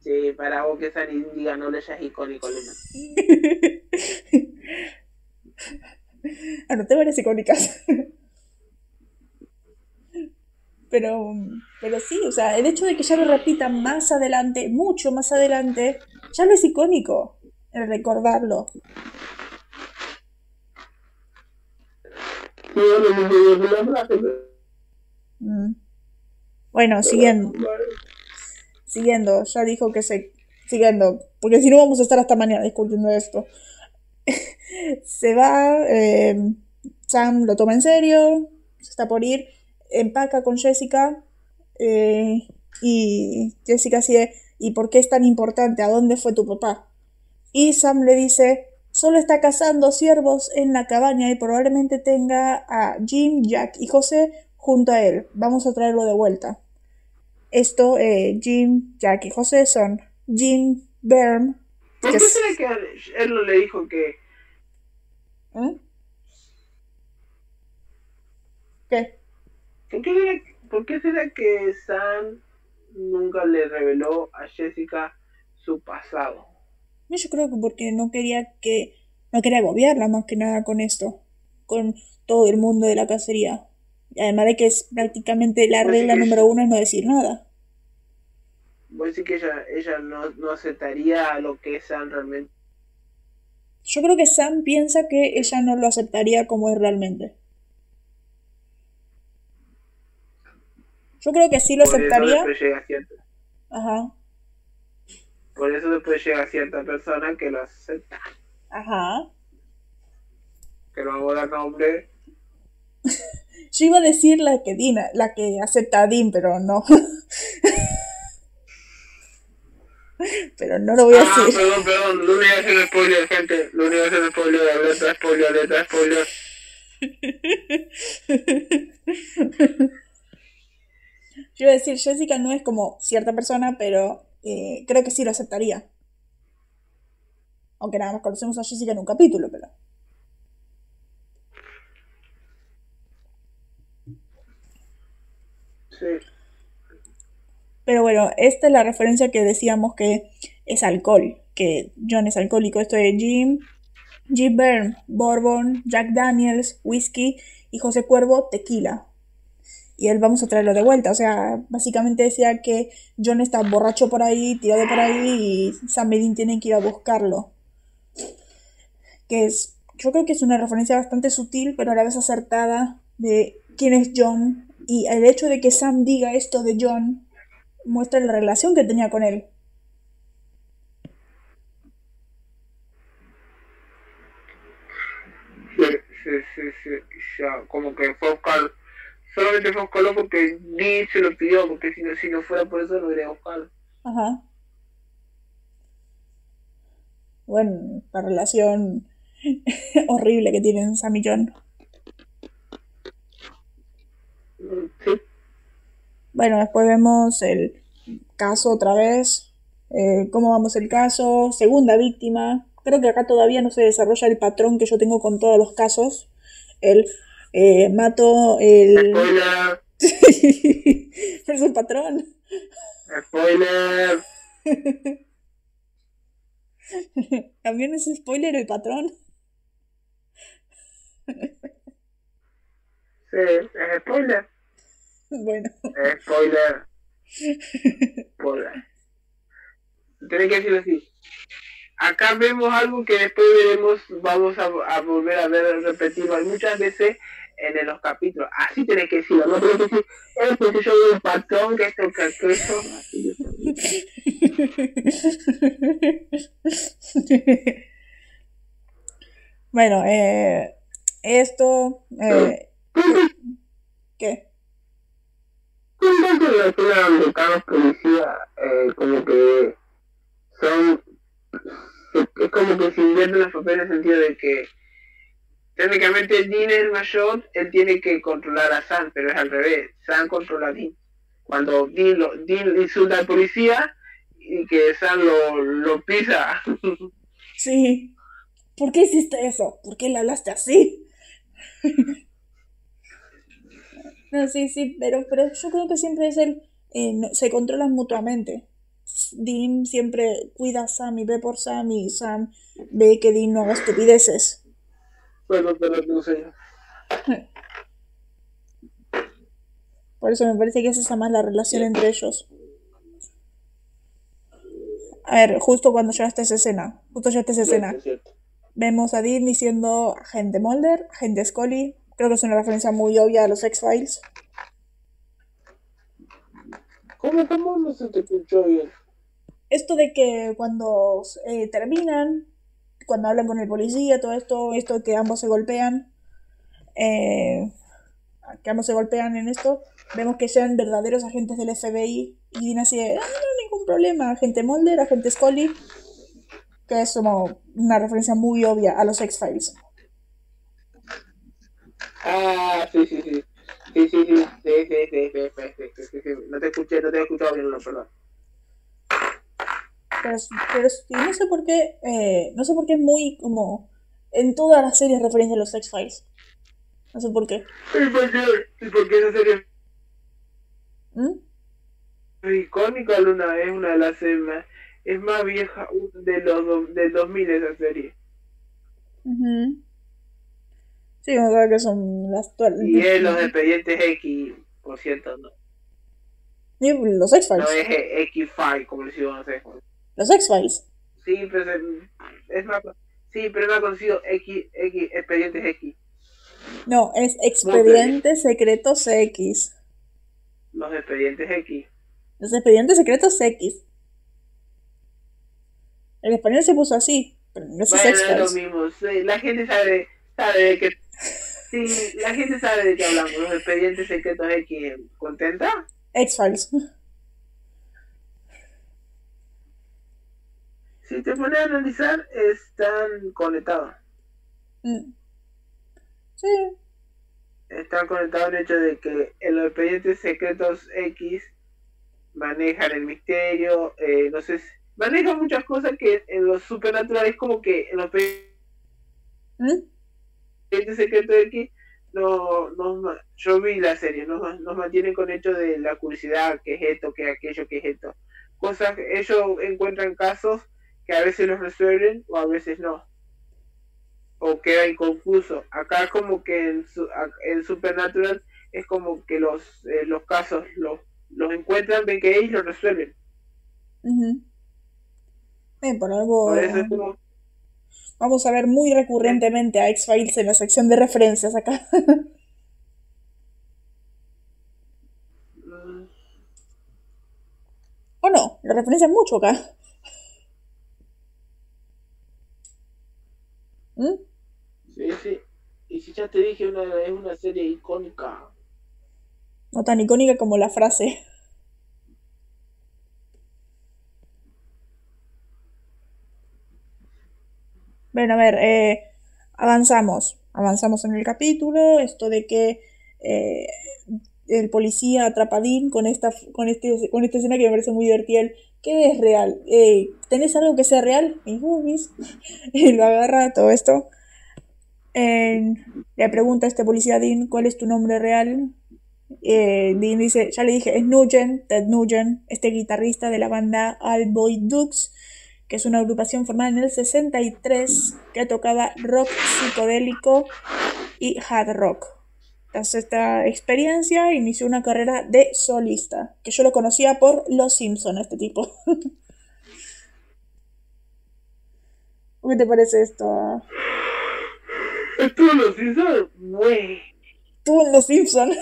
sí, para vos que San y Dean digan, no le es icónico, Luna. Anoté varias icónicas. Pero, pero sí, o sea, el hecho de que ya lo repitan más adelante, mucho más adelante, ya no es icónico el recordarlo. Mm. Bueno, siguiendo, siguiendo, ya dijo que se... Siguiendo, porque si no vamos a estar hasta mañana discutiendo esto. se va, eh, Sam lo toma en serio, se está por ir, empaca con Jessica eh, y Jessica sigue, ¿y por qué es tan importante? ¿A dónde fue tu papá? Y Sam le dice, solo está cazando ciervos en la cabaña y probablemente tenga a Jim, Jack y José junto a él. Vamos a traerlo de vuelta. Esto, eh, Jim, Jack y José son Jim Berm. ¿Por qué es- será que él no le dijo que ¿Eh? ¿Qué? ¿Por qué, será, por qué será que Sam nunca le reveló a Jessica su pasado? Yo creo que porque no quería que no quería agobiarla más que nada con esto, con todo el mundo de la cacería. Y además de que es prácticamente la regla que número uno es no decir nada. Voy a decir que ella, ella no, no aceptaría lo que es Sam realmente. Yo creo que Sam piensa que ella no lo aceptaría como es realmente. Yo creo que sí lo Por aceptaría. Ajá, por eso después llega cierta persona que lo acepta. ajá. Que no vamos a dar nombre. Yo iba a decir la que Dina, la que acepta a Dean, pero no. pero no lo voy a Ah, decir. perdón, perdón. Lo único que hacer un spoiler, gente. Lo único un spoiler, alerta, spoiler, alerta, spoiler. Yo iba a decir, Jessica no es como cierta persona, pero eh, creo que sí lo aceptaría. Aunque nada más conocemos a Jessica en un capítulo, pero. Sí. Pero bueno, esta es la referencia que decíamos que es alcohol, que John es alcohólico. Esto es Jim, Jim Byrne, Bourbon, Jack Daniels, whisky y José Cuervo, tequila. Y él vamos a traerlo de vuelta. O sea, básicamente decía que John está borracho por ahí, tirado por ahí y Sam Medin tiene que ir a buscarlo. Que es, yo creo que es una referencia bastante sutil, pero a la vez acertada de quién es John. Y el hecho de que Sam diga esto de John muestra la relación que tenía con él. Sí, sí, sí, sí. Ya, como que buscar. Solamente fue a porque Dean se lo pidió, porque si no, si no fuera por eso no iría a. Ajá. Bueno, la relación horrible que tienen Sam y John. Sí. Bueno, después vemos el caso otra vez. eh, cómo vamos el caso. Segunda víctima. Creo que acá todavía no se desarrolla el patrón que yo tengo con todos los casos. El eh, mato el. Spoiler, Pero es un patrón. spoiler. También es spoiler el patrón. Sí, es spoiler. Bueno. Es spoiler. Spoiler. Tenés que decirlo así. Acá vemos algo que después veremos, vamos a, a volver a ver repetido muchas veces en los capítulos. Así tenés que decirlo, no tenés que decir, eh, pues yo veo un patrón que esto, que aquello. Bueno, eh, esto. Eh, ¿Qué? La escena donde cada policía, eh, como que son. Es como que se invierten los papeles en el sentido de que. Técnicamente Dean es el mayor, él tiene que controlar a Sam, pero es al revés. Sam controla a Dean. Cuando Dean, lo, Dean insulta al policía y que Sam lo, lo pisa. Sí. ¿Por qué hiciste eso? ¿Por qué le hablaste así? no, sí, sí, pero, pero yo creo que siempre es el. eh, se controlan mutuamente. Dean siempre cuida a Sam y ve por Sam y Sam ve que Dean no haga estupideces. Bueno, pero no sé. Por eso me parece que es esa más la relación entre ellos. A ver, justo cuando llegaste a esa escena, justo llegaste a esa escena, vemos a Dean diciendo agente Mulder, agente Scully, Creo que es una referencia muy obvia a los X-Files. ¿Cómo, cómo no se te escuchó bien? Esto de que cuando eh, terminan, cuando hablan con el policía, todo esto, esto que ambos se golpean, eh, que ambos se golpean en esto, vemos que sean verdaderos agentes del FBI y Dean así de, ah, no, ningún problema, agente Mulder, agente Scully, que es como una referencia muy obvia a los X-Files. Ah, sí, sí, sí. Sí, sí, sí, sí, sí, sí, sí, sí, sí, sí, No te escuché, no te he escuchado bien, no, perdón. Pero, pero sí, no sé por qué, eh, no sé por qué es muy como en todas las series referencia a los X-Files. No sé por qué. ¿Y por qué? ¿Y por qué esa serie ¿Mm? es icónica, Luna? Es una de las series más, es más vieja de los del 2000 esa serie. Ujú. Sí, vamos a ver que son las actuales. Y es los expedientes X, por cierto, no. Sí, Los No X-Files. es eh, X-File, como les digo, no sé. Los X-Files. Sí, pero es, más, sí, pero más conocido X, X, expedientes X. No, es Expedientes Secretos X. Los expedientes X. Los Expedientes Secretos X. El español se puso así, pero no es Bueno, es lo X-Files. mismo. sí, la gente sabe, sabe de qué. Sí, la gente sabe de qué hablamos. Los expedientes secretos X. ¿Contenta? X-Files. Si te pones a analizar, están conectados. Mm. Sí, Están conectados el hecho de que en los expedientes secretos X manejan el misterio, eh, no sé, manejan muchas cosas que en los supernaturales como que en los expedientes ¿Mm? secretos X no, ma- yo vi la serie, nos, nos mantienen con hecho de la curiosidad, que es esto, que es aquello, que es esto. Cosas, ellos encuentran casos que a veces los resuelven o a veces no. O queda inconfuso. Acá como que en, su, en Supernatural es como que los, eh, los casos los, los encuentran, ven que ellos los resuelven. Ujú. Eh, por algo. Por eso es como, Vamos a ver muy recurrentemente a X-Files en la sección de referencias acá. mm, ¿O no? Lo referencian mucho acá. ¿Mm? sí, sí. Y si ya te dije, una, es una serie icónica. No tan icónica como la frase. Bueno, a ver, eh, avanzamos. Avanzamos en el capítulo. Esto de que eh, el policía atrapa a Dean con esta, con este, con esta escena que me parece muy divertida. ¿Qué es real? Eh, ¿Tenés algo que sea real? Y lo agarra todo esto. Le pregunta a este policía Dean cuál es tu nombre real. Eh, Dean dice, ya le dije, es Nugent, Ted Nugent, este guitarrista de la banda All Boy Dukes, que es una agrupación formada en el 63 que tocaba rock psicodélico y hard rock. Tras esta experiencia inició una carrera de solista, que yo lo conocía por Los Simpson, este tipo. ¿Qué te parece esto? Estuvo en los Simpsons, güey. Estuvo en Los Simpson.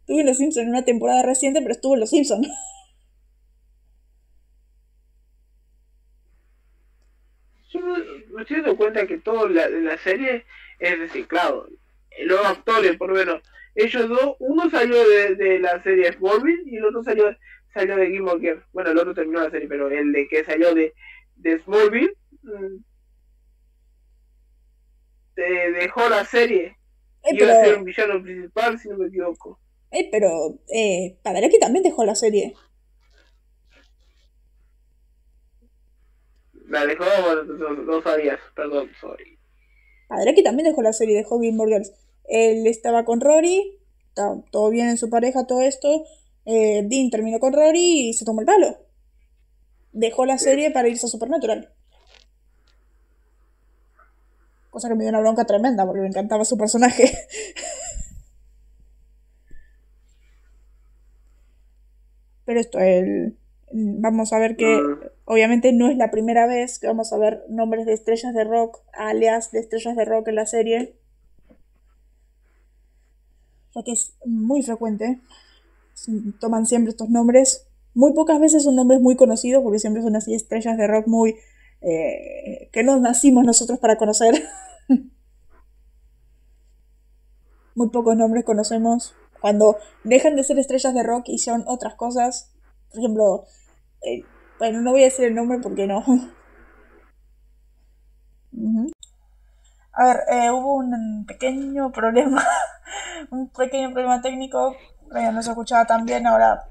Estuvo en Los Simpson en una temporada reciente, pero estuvo en Los Simpson. Yo me, estoy dando cuenta que todo la, de la serie es reciclado. Los actores, por lo menos, ellos dos, uno salió de, de la serie Smallville y el otro salió, salió de Girls. Bueno, el otro terminó la serie, pero el de que salió de, de Smallville mm, te dejó la serie. Eh, Iba a ser pero, un villano principal, si no me equivoco. eh, pero eh, también dejó la serie. La dejó, no, no sabías, perdón, sorry. Padalecki también dejó la serie, dejó Gilmore Girls. Él estaba con Rory, todo bien en su pareja, todo esto. Eh, Dean terminó con Rory y se tomó el palo. Dejó la serie para irse a Supernatural. Cosa que me dio una bronca tremenda porque me encantaba su personaje. Pero esto, el, vamos a ver que Mm. Obviamente no es la primera vez que vamos a ver nombres de estrellas de rock, alias de estrellas de rock en la serie. Ya que es muy frecuente. Toman siempre estos nombres. Muy pocas veces son nombres muy conocidos porque siempre son así estrellas de rock muy... Eh, que no nacimos nosotros para conocer. muy pocos nombres conocemos. Cuando dejan de ser estrellas de rock y son otras cosas. Por ejemplo, eh, bueno, no voy a decir el nombre porque no. A ver, eh, hubo un pequeño problema, un pequeño problema técnico, no se escuchaba tan bien, ahora,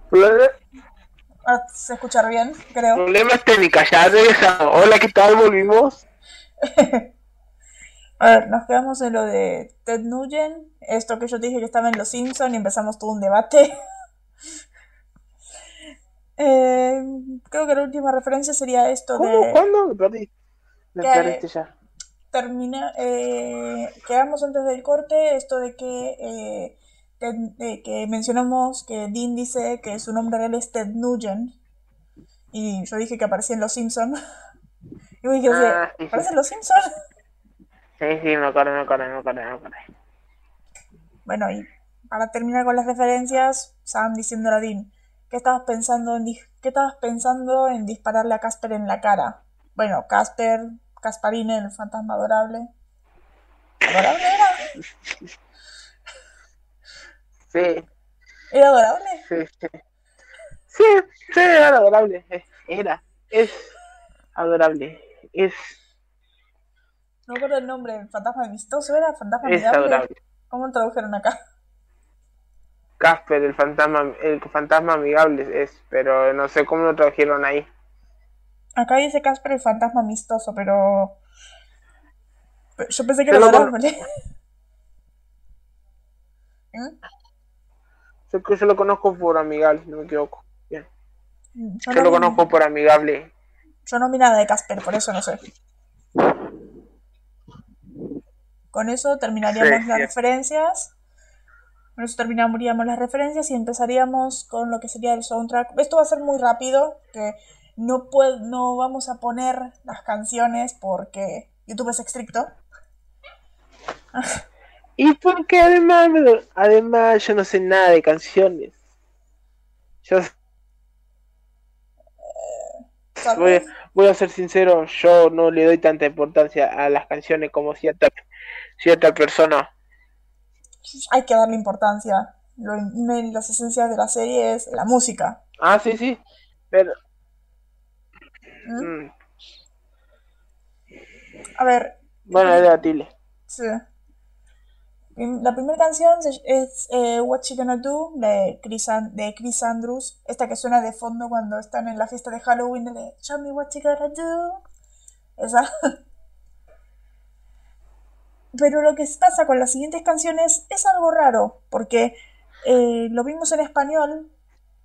ahora se escucha bien, creo. Problemas técnicos, ya regresamos. Hola, ¿qué tal? Volvimos. A ver, nos quedamos en lo de Ted Nugent, esto que yo te dije que estaba en Los Simpsons y empezamos todo un debate. Eh, creo que la última referencia sería esto de. ¿Cuándo? Perdí. Me perdiste ya. Termina, eh, quedamos antes del corte esto de que, eh, que mencionamos que Dean dice que su nombre real es Ted Nugent. Y yo dije que aparecía en Los Simpsons. y dije, ah, ¿aparece en Los Simpsons? Sí, sí, me acuerdo, me acuerdo, me acuerdo, me acuerdo. Bueno, y para terminar con las referencias, Sam diciendo a Dean ¿Qué estabas pensando en, ¿qué estabas pensando en dispararle a Casper en la cara? Bueno, Casper, Casparine, el fantasma adorable. ¿Adorable era? Sí. ¿Era adorable? Sí, sí. Sí, sí, era adorable. Era, es adorable. Es. No recuerdo el nombre, ¿el fantasma amistoso era? ¿Fantasma es adorable? ¿Cómo lo tradujeron acá? Casper, el fantasma, el fantasma amigable es, pero no sé cómo lo trajeron ahí. Acá dice Casper el fantasma amistoso, pero yo pensé que era adorable. ¿Eh? Sé que yo lo conozco por amigable, no me equivoco. Bien. Yo, lo conozco por amigable. Yo no vi nada de Casper, por eso no sé. Con eso terminaríamos las referencias. Con eso terminaríamos las referencias y empezaríamos con lo que sería el soundtrack. Esto va a ser muy rápido, que no, puedo, no vamos a poner las canciones porque YouTube es estricto. y porque además, además yo no sé nada de canciones. Yo voy, voy, a ser sincero, yo no le doy tanta importancia a las canciones como cierta, cierta persona hay que darle importancia. Lo, de las esencias de la serie es la música. Ah, sí, sí. Pero. ¿Mm? Mm. A ver. Bueno, es de Sí. La primera canción es eh, What You Gonna Do de Chris, de Chris Andrews. Esta que suena de fondo cuando están en la fiesta de Halloween de Show Me What You Gonna Do. Esa. Pero lo que pasa con las siguientes canciones es algo raro, porque eh, lo vimos en español,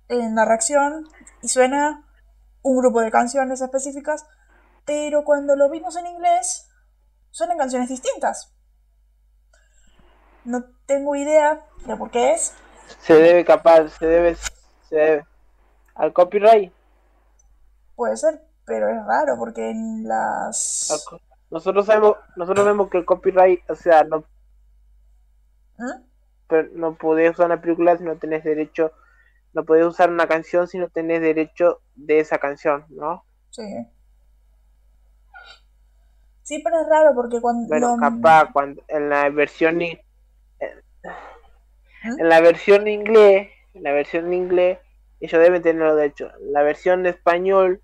en la reacción, y suena un grupo de canciones específicas, pero cuando lo vimos en inglés, suenan canciones distintas. No tengo idea de por qué es. Se debe capaz, se debe, se debe al copyright. Puede ser, pero es raro porque en las... Nosotros sabemos, nosotros vemos que el copyright, o sea, no, ¿Ah? pero no podés usar una película si no tenés derecho, no podés usar una canción si no tenés derecho de esa canción, ¿no? Sí. Sí, pero es raro porque cuando... Bueno, capaz, cuando, en la versión... En, ¿Ah? en la versión inglés, en la versión inglés, ellos deben tener los derechos. La versión de español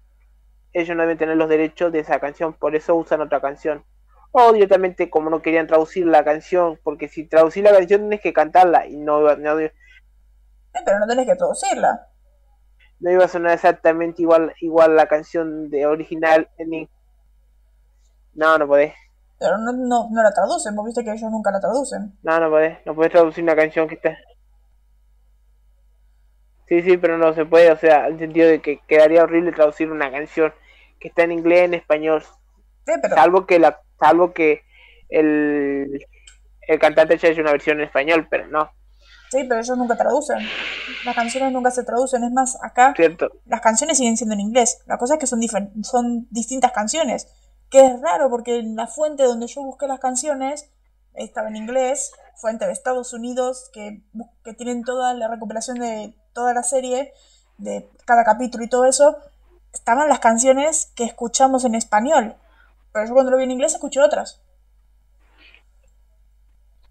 ellos no deben tener los derechos de esa canción, por eso usan otra canción. O directamente como no querían traducir la canción, porque si traducir la canción tienes que cantarla y no, no eh, pero no tenés que traducirla. No iba a sonar exactamente igual igual la canción de original en No, no podés. Pero no, no, no la traducen, vos viste que ellos nunca la traducen. No, no podés, no podés traducir una canción que está... Sí, sí, pero no se puede, o sea, en el sentido de que quedaría horrible traducir una canción que está en inglés en español. Salvo que la salvo que el, el cantante haya hecho una versión en español, pero no. Sí, pero ellos nunca traducen. Las canciones nunca se traducen. Es más, acá Cierto. las canciones siguen siendo en inglés. La cosa es que son, son distintas canciones. Que es raro porque en la fuente donde yo busqué las canciones estaba en inglés. Fuente de Estados Unidos que, que tienen toda la recopilación de toda la serie, de cada capítulo y todo eso. Estaban las canciones que escuchamos en español. Pero yo cuando lo vi en inglés escuché otras.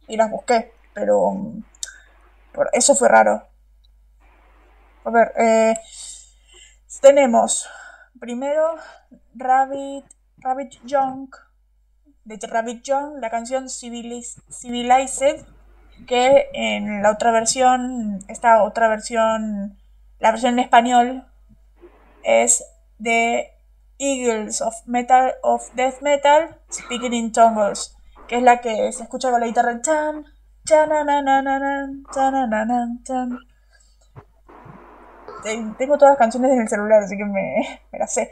Y las busqué. Pero eso fue raro. A ver, eh, tenemos primero Rabbit, Rabbit Young, de Rabbit Young, la canción Civiliz- Civilized, que en la otra versión, esta otra versión, la versión en español es de Eagles of Metal of Death Metal Speaking in Tongues, que es la que se escucha con la guitarra chan, Tengo todas las canciones en el celular, así que me, me las sé.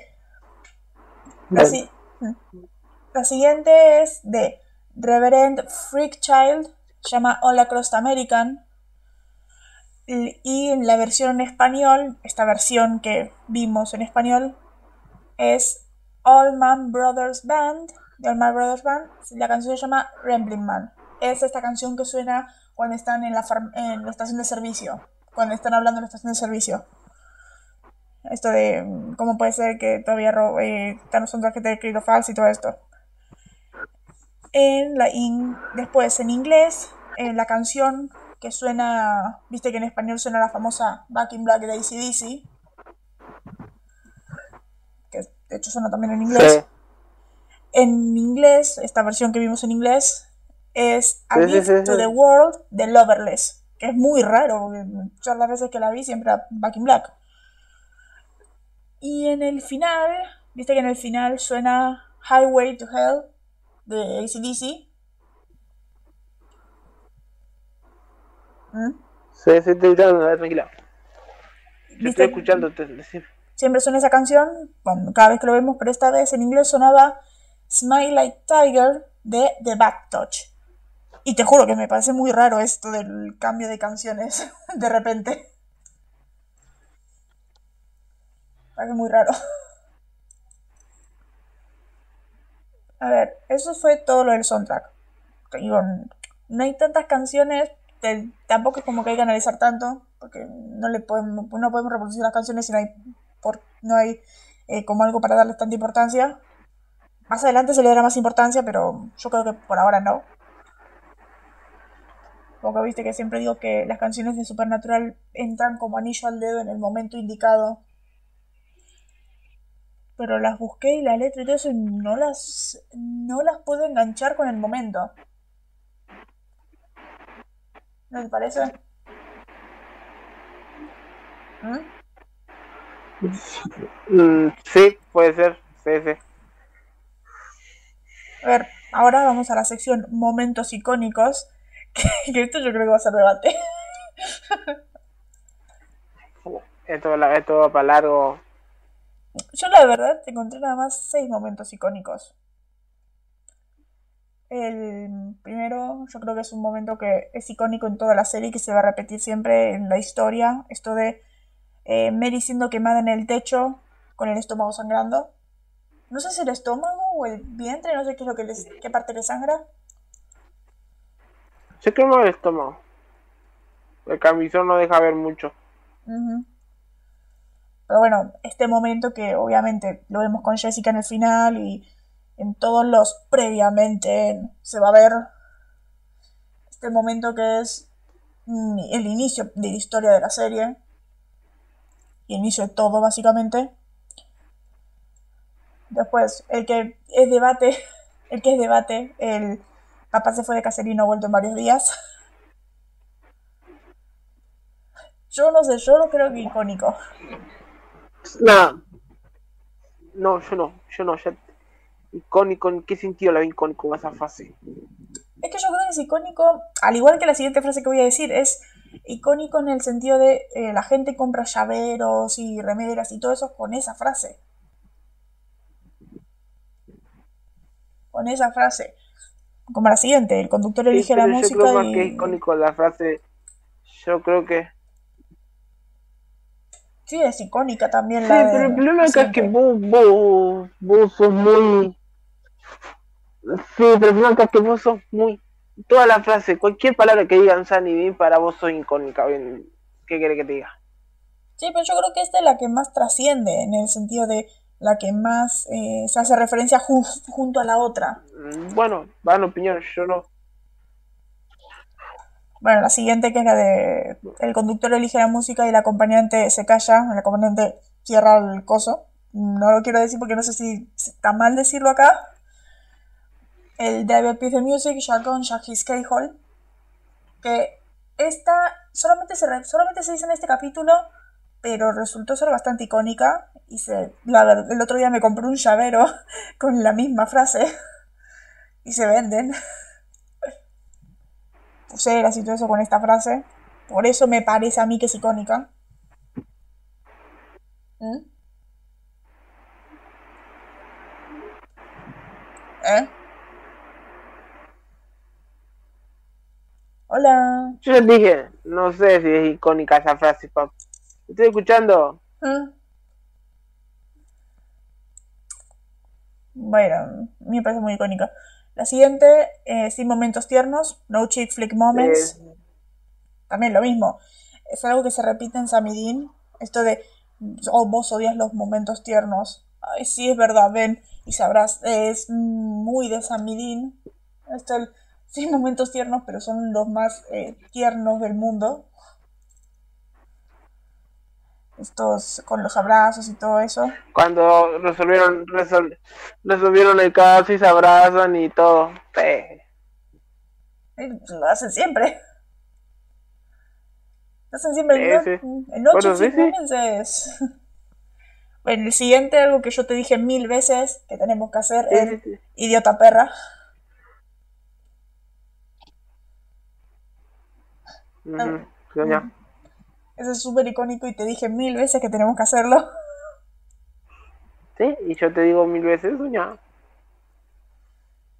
La, si- la siguiente es de Reverend Freak Child, se llama All Across the American. Y en la versión en español, esta versión que vimos en español, es All Man Brothers Band, de All Man Brothers Band. La canción se llama Rambling Man. Es esta canción que suena cuando están en la, en la estación de servicio, cuando están hablando en la estación de servicio. Esto de mm, cómo puede ser que todavía eh, están usando tarjeta de crédito falsa y todo esto. En la in- después en inglés, en la canción que suena, viste que en español suena la famosa Back in Black de ACDC, que de hecho suena también en inglés. Sí. En inglés, esta versión que vimos en inglés es A Sí, Gift sí, to the World de Loverless, que es muy raro, porque yo las veces que la vi siempre era Back in Black. Y en el final, viste que en el final suena Highway to Hell de ACDC. ¿Mm? Sí, sí, eh, tranquila. Estoy escuchando, te-. Siempre suena esa canción, cada vez que lo vemos, pero esta vez en inglés sonaba Smile Like Tiger de The Back Touch. Y te juro que me parece muy raro esto del cambio de canciones de repente. Parece muy raro. A ver, eso fue todo lo del soundtrack. Digo, no hay tantas canciones, tampoco es como que hay que analizar tanto, porque no le podemos, no podemos reproducir las canciones si no hay, por, no hay eh, como algo para darles tanta importancia. Más adelante se le dará más importancia, pero yo creo que por ahora no. Porque viste que siempre digo que las canciones de Supernatural entran como anillo al dedo en el momento indicado. Pero las busqué y la letra y todo eso no las, no las puedo enganchar con el momento. ¿No te parece? ¿Mm? Mm, sí, puede ser. Sí, sí. A ver, ahora vamos a la sección momentos icónicos. Que, que esto yo creo que va a ser debate. Esto, esto va para largo. Yo la verdad te encontré nada más seis momentos icónicos. El primero, yo creo que es un momento que es icónico en toda la serie y que se va a repetir siempre en la historia. Esto de eh, Mary siendo quemada en el techo con el estómago sangrando. No sé si el estómago o el vientre, no sé qué es lo que les, qué parte le sangra. Sé que no el estómago. El camisón no deja ver mucho. Pero bueno, este momento que obviamente lo vemos con Jessica en el final y en todos los previamente se va a ver este momento que es mm, el inicio de la historia de la serie y el inicio de todo básicamente. Después, el que es debate, el que es debate, el papá se fue de cacería y no ha vuelto en varios días. Yo no sé, yo lo creo que icónico. Nada. No, yo no. Yo no. Ya... Icónico. ¿En qué sentido la vi icónico en esa fase? Es que yo creo que es icónico, al igual que la siguiente frase que voy a decir, es icónico en el sentido de eh, la gente compra llaveros y remeras y todo eso con esa frase. Con esa frase. Como la siguiente, el conductor Sí, elige la yo música más y... que es icónico la frase yo creo que Sí, es icónica también Sí, la de pero el problema acá es que vos, vos, vos sos muy... Sí, pero el problema acá es que vos sos muy... Toda la frase, cualquier palabra que digan San y Dean para vos sos icónica. Bien, ¿Qué quiere que te diga? Sí, pero yo creo que esta es la que más trasciende, en el sentido de la que más eh, se hace referencia ju- junto a la otra. Mm, Bueno, van opiniones, yo no. Bueno, la siguiente que es la de el conductor elige la música y el acompañante se calla, el acompañante cierra el coso. No lo quiero decir porque no sé si está mal decirlo acá. El David Piece Music, Jargon, Shahis Hall. Que esta solamente se, re- solamente se dice en este capítulo, pero resultó ser bastante icónica. Y se, la el otro día me compré un llavero con la misma frase. Y se venden pulseras y todo eso con esta frase. Por eso me parece a mí que es icónica. ¿Mm? ¿Eh? Hola. Yo te dije, no sé si es icónica esa frase, papá. Estoy escuchando. ¿Mm? Bueno, a mí me parece muy icónica. La siguiente, eh, Sin Momentos Tiernos, No Chick Flick Moments. También lo mismo. Es algo que se repite en Samidin. Esto de, oh, vos odias los momentos tiernos. Ay, sí, es verdad, ven. Y sabrás, es muy de Samidin. Esto, el, sí, momentos tiernos, pero son los más eh, tiernos del mundo. Estos con los abrazos y todo eso. cuando resolvieron resol- resolvieron el caso y se abrazan y todo. Eh, Lo hacen siempre. Lo hacen siempre. Sí, en, sí. no- en Noche Bueno, sí, Bueno, el siguiente, algo que yo te dije mil veces que tenemos que hacer es idiota perra. Doña. Ese es súper icónico y te dije mil veces que tenemos que hacerlo. Sí, y yo te digo mil veces, doña.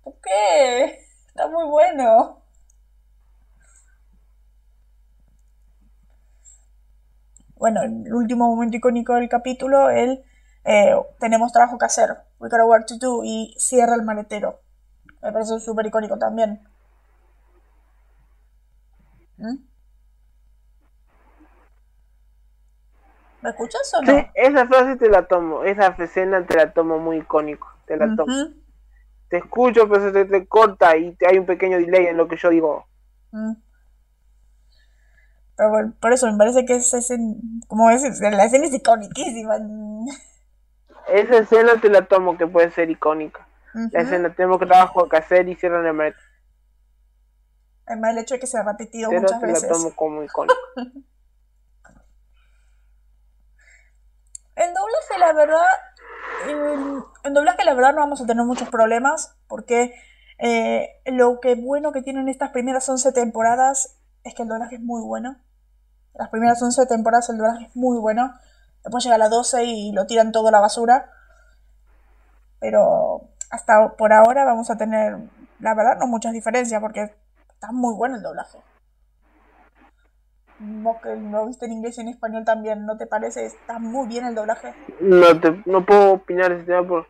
¿Por qué? Está muy bueno. Bueno, el último momento icónico del capítulo, el eh, tenemos trabajo que hacer, we got work to do, y cierra el maletero. Me parece súper icónico también. ¿Mm? ¿Me escuchas o no? Sí, esa frase te la tomo, esa escena te la tomo muy icónico, te la tomo. Te escucho, pero se te, te corta y te- hay un pequeño delay en lo que yo digo. Mm. Pero bueno, por eso me parece que es, ese, como es, la escena es iconiquísima. Esa escena te la tomo que puede ser icónica. La escena, tenemos que trabajo que hacer y cierran el maletero, Además el hecho de que se ha repetido pero muchas te la veces. tomo como icónica. En doblaje, la verdad, en, en doblaje, la verdad, no vamos a tener muchos problemas, porque eh, lo que bueno que tienen estas primeras 11 temporadas es que el doblaje es muy bueno. Las primeras 11 temporadas el doblaje es muy bueno. Después llega a la 12 y lo tiran todo a la basura. Pero hasta por ahora vamos a tener, la verdad, no muchas diferencias, porque está muy bueno el doblaje. Vos que lo viste en inglés y en español también, ¿no te parece? Está muy bien el doblaje. No, te, no puedo opinar ese tema por,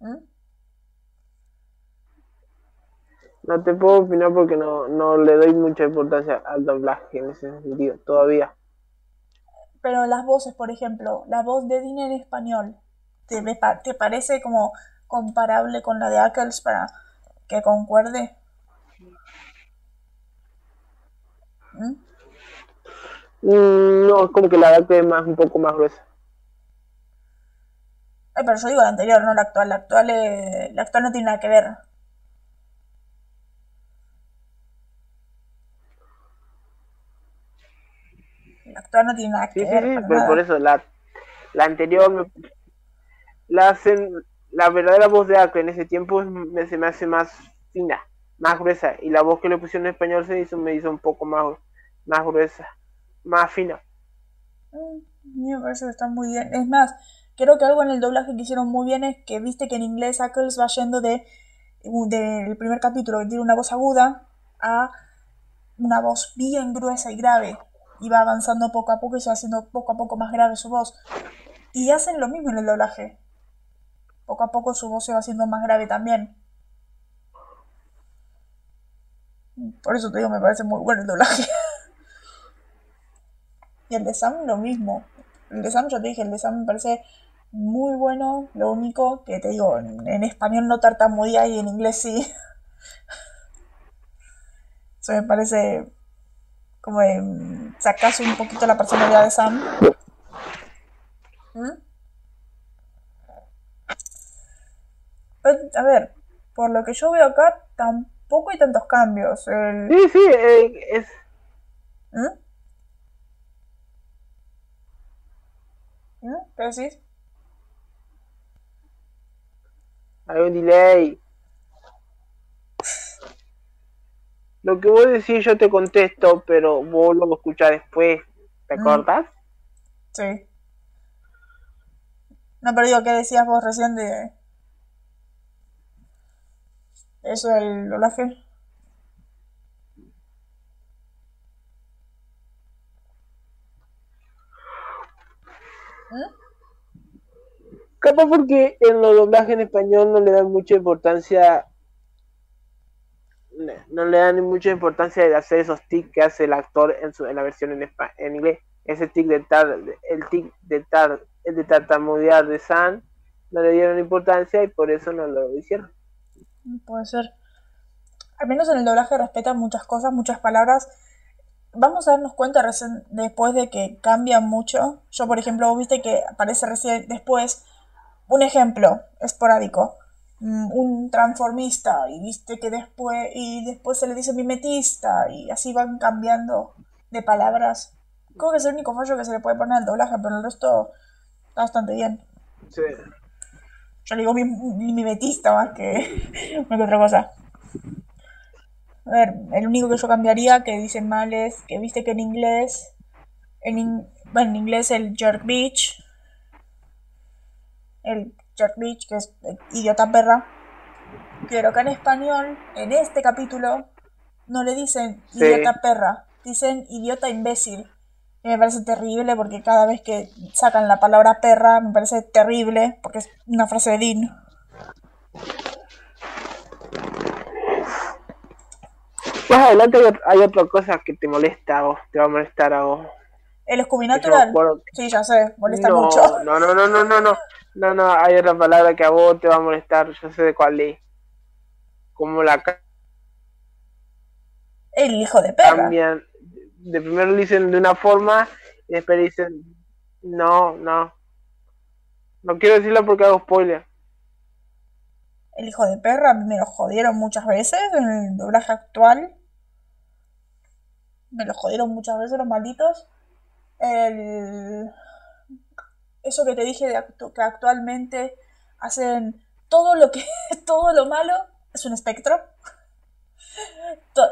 ¿Mm? no te puedo opinar porque no, no le doy mucha importancia al doblaje en ese sentido, todavía. Pero las voces, por ejemplo, la voz de Dean en español, ¿te, te parece como comparable con la de Ackles para que concuerde? ¿Mm? Mm, No, es como que la edad es más, un poco más gruesa. Ay, pero yo digo la anterior, no la actual. La actual, eh, la actual no tiene nada que ver. La actual no tiene nada que Sí, sí, ver. sí, para pero nada. por eso la, la anterior, me- la, la verdadera voz de Acre en ese tiempo me, se me hace más fina, más gruesa, y la voz que le pusieron en español se hizo, me hizo un poco más, más gruesa, más fina. Me parece que está muy bien. Es más, creo que algo en el doblaje que hicieron muy bien es que viste que en inglés Ackles va yendo de del primer capítulo que tiene una voz aguda a una voz bien gruesa y grave. Y va avanzando poco a poco y se va haciendo poco a poco más grave su voz. Y hacen lo mismo en el doblaje. Poco a poco su voz se va haciendo más grave también. Por eso te digo, me parece muy bueno el doblaje. y el de Sam lo mismo. El de Sam, ya te dije, el de Sam me parece muy bueno. Lo único que te digo, en, español no tartamudea y en inglés sí. Eso me parece como de mm, sacarse un poquito la personalidad de Sam. ¿Mm? a ver, por lo que yo veo acá, tampoco hay tantos cambios. Sí, sí, eh, es... ¿Mm? ¿Qué decís? Hay un delay. Lo que vos decís yo te contesto, pero vos lo escuchás después. ¿Te cortas? Sí. No, pero digo, ¿qué decías vos recién de... Eso del Capaz porque en los doblajes en español no le dan mucha importancia. No le dan mucha importancia de hacer esos tics que hace el actor en, su, en la versión en, en inglés. Ese tic de tar, el tic de tar, el de tartamudear de San, no le dieron importancia y por eso no lo hicieron. Puede ser. Al menos en el doblaje respetan muchas cosas, muchas palabras vamos a darnos cuenta recién después de que cambia mucho. Yo, por ejemplo, vos viste que aparece recién después un ejemplo esporádico. Mm, un transformista y viste que después y después se le dice mimetista y así van cambiando de palabras. Creo que es el único fallo que se le puede poner al doblaje, pero el resto está bastante bien. Sí. Yo le digo mimetista más que, más que otra cosa. A ver, el único que yo cambiaría que dicen mal es que viste que en inglés, en, bueno, en inglés el jerk bitch, el jerk bitch que es idiota perra, pero que en español, en este capítulo, no le dicen idiota perra, dicen idiota imbécil. Y me parece terrible porque cada vez que sacan la palabra perra me parece terrible porque es una frase de Dean. Más adelante hay, otra cosa que te molesta a vos, te va a molestar a vos. ¿El Scooby Natural? Sí, ya sé, molesta mucho. No, no, no, no, no, no, no, no, hay otra palabra que a vos te va a molestar, yo sé de cuál es. Como la... El hijo de perra. Cambian, de primero lo dicen de una forma y después dicen, no, no. No quiero decirlo porque hago spoiler. El hijo de perra me lo jodieron muchas veces en el doblaje actual me lo jodieron muchas veces los malditos. El... Eso que te dije de que actualmente hacen todo lo que todo lo malo es un espectro.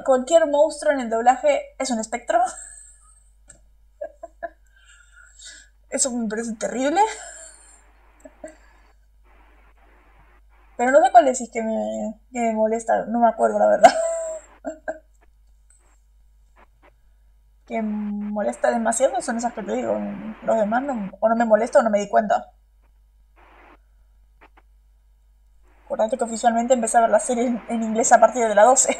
cualquier monstruo en el doblaje es un espectro. Eso me parece terrible. Pero no sé cuál decís que me, que me molesta, no me acuerdo la verdad. Que molesta demasiado son esas que te digo. Los demás o no me molesta o no me di cuenta. Acordate que oficialmente empecé a ver la serie en, inglés a partir de la 12.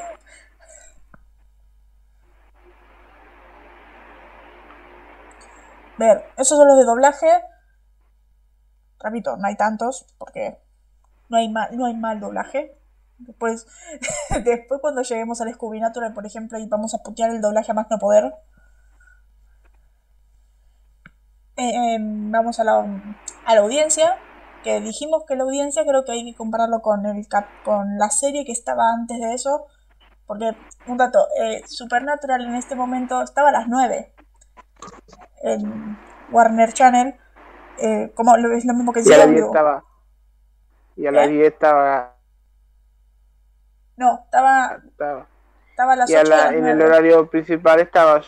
Ver, esos son los de doblaje. Repito, no hay tantos, porque no hay mal, no hay mal doblaje. Después, después cuando lleguemos al Scooby por ejemplo, y vamos a putear el doblaje a más no poder. Eh, em, vamos a la, a la audiencia, que dijimos que la audiencia creo que hay que compararlo con, el con la serie que estaba antes de eso, porque, un dato, eh, Supernatural en este momento estaba a las 9 en Warner Channel, eh, como lo, es lo mismo que decía. Y a las 10 estaba. Y a las 10 estaba. No, estaba. Estaba, estaba a las y en el horario principal estaba.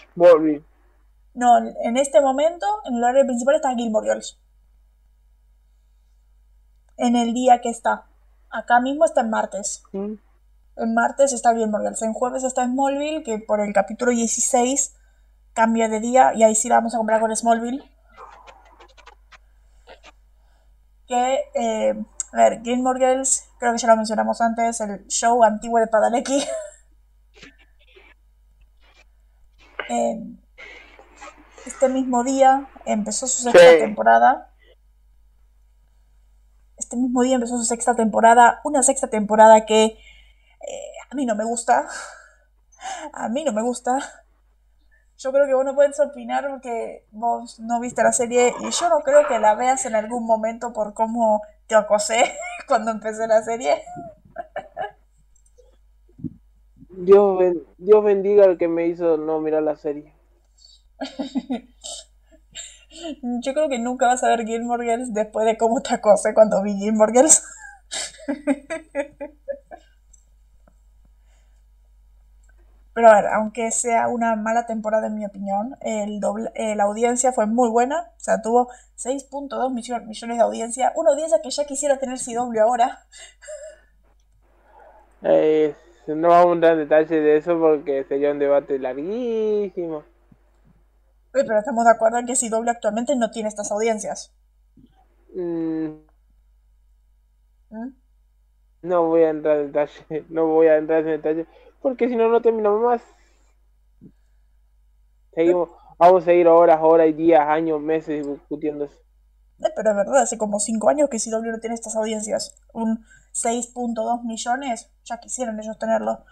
No, en este momento, en el horario principal está Gilmore Girls. En el día que está. Acá mismo está en martes. En martes está Gilmore Girls. En jueves está Smallville, que por el capítulo 16 cambia de día y ahí sí la vamos a comprar con Smallville. Que, eh, a ver, Gilmore Girls, creo que ya lo mencionamos antes, el show antiguo de Padalecki. Eh, este mismo día empezó su sexta Sí. temporada. Este mismo día empezó su sexta temporada. Una sexta temporada que eh, a mí no me gusta. A mí no me gusta. Yo creo que vos no puedes opinar porque vos no viste la serie y yo no creo que la veas en algún momento por cómo te acosé cuando empecé la serie. Dios, ben- Dios bendiga al que me hizo no mirar la serie. Yo creo que nunca vas a ver Gilmore Girls después de cómo te acosé cuando vi Gilmore Girls. Pero a ver, aunque sea una mala temporada en mi opinión, el dobla- eh, la audiencia fue muy buena. O sea, tuvo 6.2 millo- millones de audiencia. Una audiencia que ya quisiera tener CW ahora. Eh, no vamos a entrar en detalle de eso porque sería un debate larguísimo. Eh, Pero estamos de acuerdo en que CW actualmente no tiene estas audiencias. Mm, ¿Mm? no voy a entrar en detalle, no voy a entrar en detalle porque si no, no terminamos más. Seguimos, vamos a seguir horas, horas y días, años, meses discutiendo eso. Eh, Pero es verdad, hace como 5 años que CW no tiene estas audiencias. Un 6.2 millones, ya quisieron ellos tenerlo.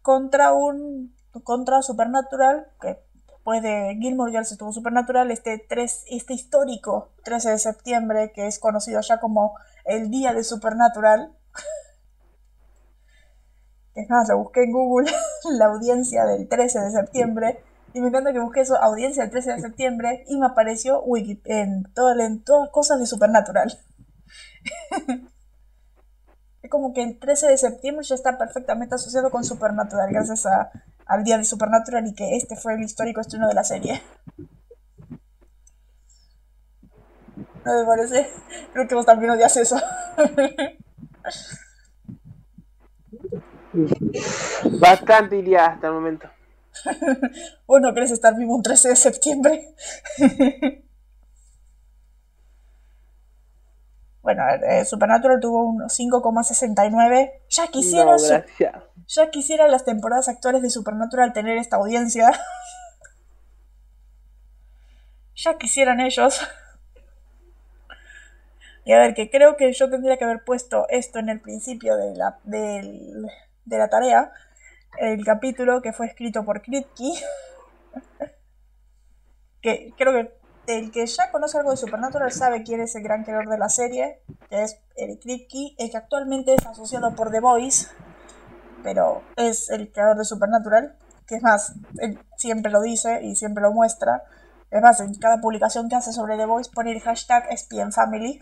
Contra un. Contra Supernatural, que después de Gilmore Girls estuvo Supernatural, este, 3, este histórico 13 de septiembre, que es conocido ya como el día de Supernatural. Es más, lo busqué en Google, la audiencia del 13 de septiembre. Y me encanta que busqué eso, audiencia del 13 de septiembre, y me apareció Wiki en, todo, en todas cosas de Supernatural. es como que el 13 de septiembre ya está perfectamente asociado con Supernatural, gracias a- al día de Supernatural y que este fue el histórico estreno de la serie. ¿No me parece? Creo que vos también odias eso. Bastante iría hasta el momento. ¿Vos no querés estar vivo un 13 de septiembre? bueno, a ver, eh, Supernatural tuvo un 5,69. Ya quisiera, No, ya quisiera las temporadas actuales de Supernatural tener esta audiencia. ya quisieran ellos. Y a ver, que creo que yo tendría que haber puesto esto en el principio de la, de la tarea. El capítulo que fue escrito por Kripke. que creo que el que ya conoce algo de Supernatural sabe quién es el gran creador de la serie, que es Eric Kripke, el que actualmente es asociado por The Voice, pero es el creador de Supernatural, que es más, él siempre lo dice y siempre lo muestra. Es más, en cada publicación que hace sobre The Voice pone el hashtag SPNFamily.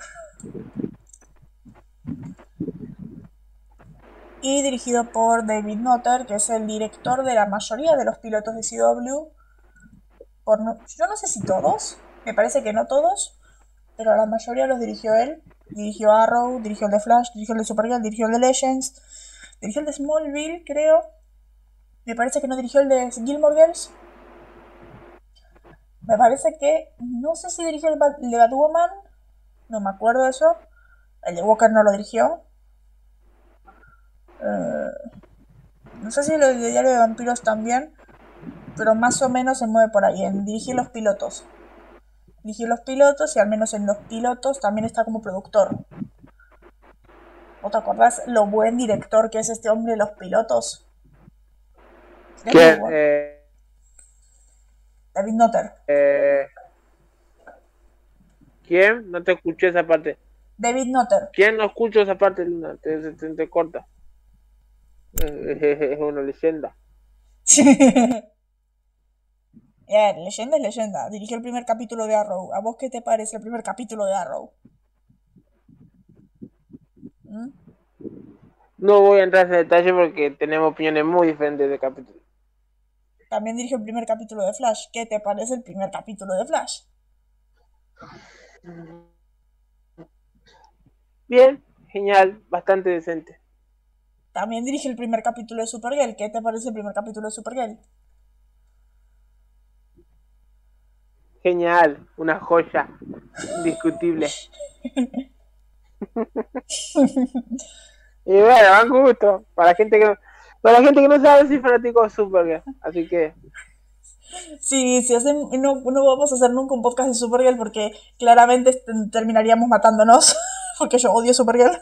Y dirigido por David Nutter, que es el director de la mayoría de los pilotos de CW. Yo no sé si todos, me parece que no todos, pero la mayoría los dirigió él. Dirigió Arrow, dirigió el de Flash, dirigió el de Supergirl, dirigió el de Legends, dirigió el de Smallville, creo. Me parece que no dirigió el de Gilmore Girls. Me parece que. No sé si dirigió el, el de Batwoman. No me acuerdo de eso. El de Walker no lo dirigió. Eh, no sé si lo de Diario de Vampiros también. Pero más o menos se mueve por ahí. En dirigir los pilotos. Dirigir los pilotos y al menos en los pilotos también está como productor. ¿O te acordás lo buen director que es este hombre de los pilotos? ¿Quién? bueno. Eh, David Nutter. eh, ¿Quién? No te escuché esa parte. David Nutter. ¿Quién no escucho esa parte, Luna? Te, te, te- te corta. Es una leyenda. Eh, leyenda es leyenda. Dirigió el primer capítulo de Arrow. ¿A vos qué te parece el primer capítulo de Arrow? ¿Mm? No voy a entrar en detalle porque tenemos opiniones muy diferentes de capítulo. También dirigió el primer capítulo de Flash. ¿Qué te parece el primer capítulo de Flash? Bien, genial, bastante decente. también dirige el primer capítulo de Supergirl. ¿Qué te parece el primer capítulo de Supergirl? Genial, una joya, indiscutible. y bueno, van gusto. Para gente que para la gente que no sabe, soy fanático de Supergirl. Así que. Sí, si hacen, no, no vamos a hacer nunca un podcast de Supergirl porque claramente terminaríamos matándonos. Porque yo odio Supergirl.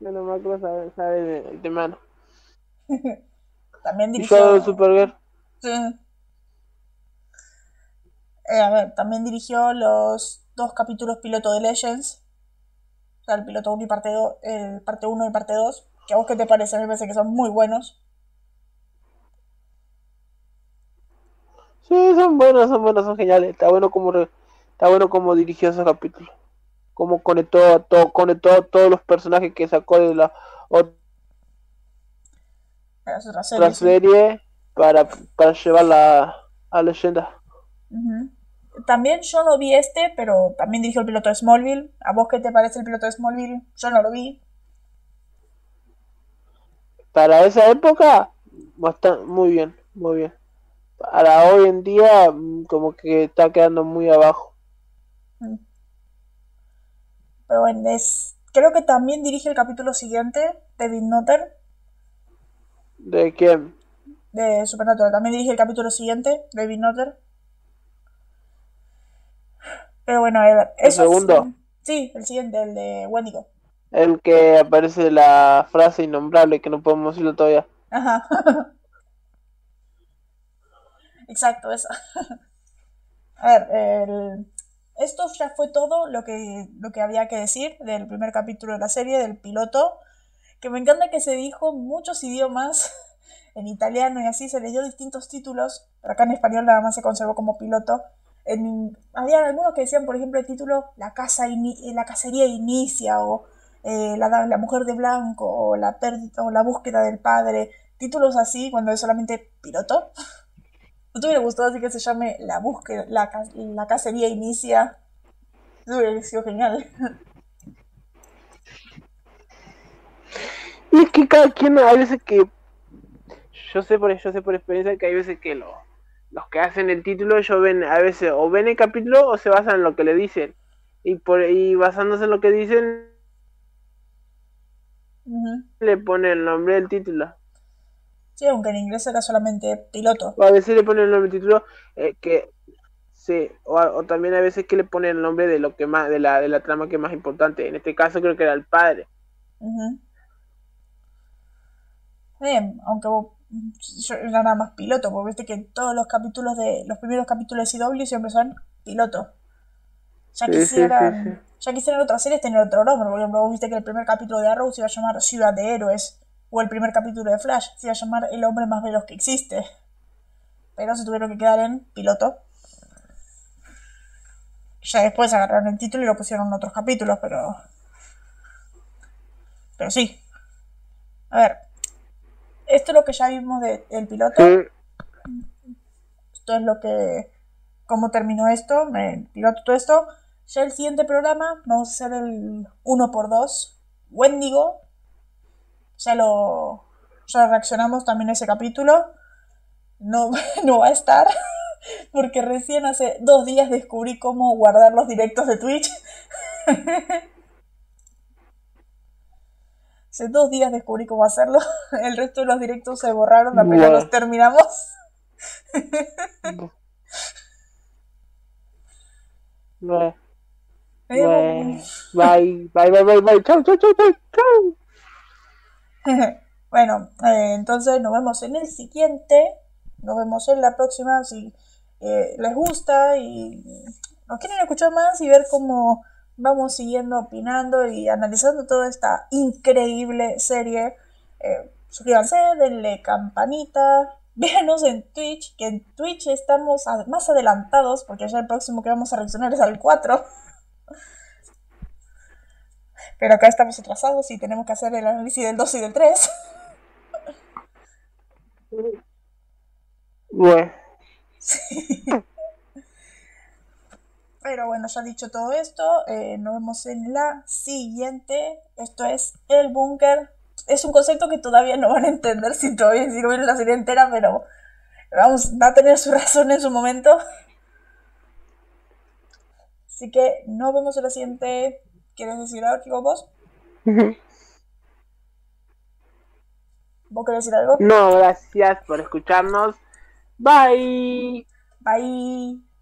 Menos mal que lo sabe, sabe de, de mano. También dirigió. Supergirl? Sí. Eh, a ver, también dirigió los dos capítulos piloto de Legends. O sea, el piloto 1 y parte 2, el parte 1 y parte 2. ¿Que a vos qué te parece? A mí me parece que son muy buenos. Sí, son buenos, son buenos, son geniales. Está bueno como está bueno como dirigió esos capítulos. Como conectó todo, conectó a todos los personajes que sacó de la otra serie, para, para llevarla a leyenda. También yo no vi este, pero también dirigió el piloto de Smallville. ¿A vos qué te parece el piloto de Smallville? Yo no lo vi. Para esa época, bastante, muy bien, muy bien. Para hoy en día, mm, como que está quedando muy abajo. Mm. Pero bueno, es... creo que también dirige el capítulo siguiente, David Notter. ¿De quién? De Supernatural. También dirige el capítulo siguiente, David Notter. Pero bueno, ¿El segundo? Sí, el siguiente, el de Wendigo. El que aparece la frase innombrable que no podemos decirlo todavía. Ajá. Exacto, esa. A ver, esto ya fue todo lo que, lo que había que decir del primer capítulo de la serie, del piloto. Que me encanta que se dijo muchos idiomas en italiano y así se le dio distintos títulos, pero acá en español nada más se conservó como piloto había algunos que decían, por ejemplo, el título La, casa la cacería inicia o eh, la, la, mujer de blanco o la, pérdida, o la búsqueda del padre. Títulos así cuando es solamente piloto. ¿No te hubiera gustado así que se llame La búsqueda, la, la cacería inicia? Eso hubiera sido genial. Y es que cada quien, hay veces que yo sé por yo sé por experiencia que hay veces que lo los que hacen el título, ellos ven a veces o ven el capítulo o se basan en lo que le dicen. Y, por, y basándose en lo que dicen, le pone el nombre del título. Sí, aunque en inglés era solamente piloto. O a veces le ponen el nombre del título eh, que sí, o, también a veces que le ponen el nombre de lo que más, de la, de la trama que es más importante. En este caso creo que era el padre. Bien, aunque era nada más piloto, porque viste que todos los capítulos de los primeros capítulos de CW siempre son piloto. Ya quisieran, ya quisieran otras series tener otro nombre, por ejemplo, viste que el primer capítulo de Arrow se iba a llamar Ciudad de Héroes, o el primer capítulo de Flash se iba a llamar El hombre más veloz que existe. Pero se tuvieron que quedar en piloto. Ya después agarraron el título y lo pusieron en otros capítulos, pero. Pero sí. A ver, esto es lo que ya vimos del piloto. Esto es lo que. cómo terminó esto, el piloto, todo esto. Ya el siguiente programa vamos a hacer el 1x2. Wendigo. Ya lo. Ya reaccionamos también a ese capítulo. No, no va a estar. Porque recién hace dos días descubrí cómo guardar los directos de Twitch. Hace dos días descubrí cómo hacerlo. El resto de los directos se borraron apenas los terminamos. Bye. Bye. Bye, bye, bye, bye, Chau, chau, chau, chau. bueno, eh, entonces nos vemos en el siguiente. Nos vemos en la próxima. Si eh, les gusta y nos quieren escuchar más y ver cómo vamos siguiendo opinando y analizando toda esta increíble serie. Eh, suscríbanse, denle campanita, véanos en Twitch, que en Twitch estamos más adelantados, porque ya el próximo que vamos a reaccionar es al 4. Pero acá estamos atrasados y tenemos que hacer el análisis del 2 y del 3. Bueno. Pero bueno, ya dicho todo esto, eh, nos vemos en la siguiente. Esto es el búnker. Es un concepto que todavía no van a entender si todavía si no ven la serie entera, pero vamos, va a tener su razón en su momento. Así que nos vemos en la siguiente. ¿Quieres decir algo, vos? ¿Vos querés decir algo? No, gracias por escucharnos. Bye. Bye.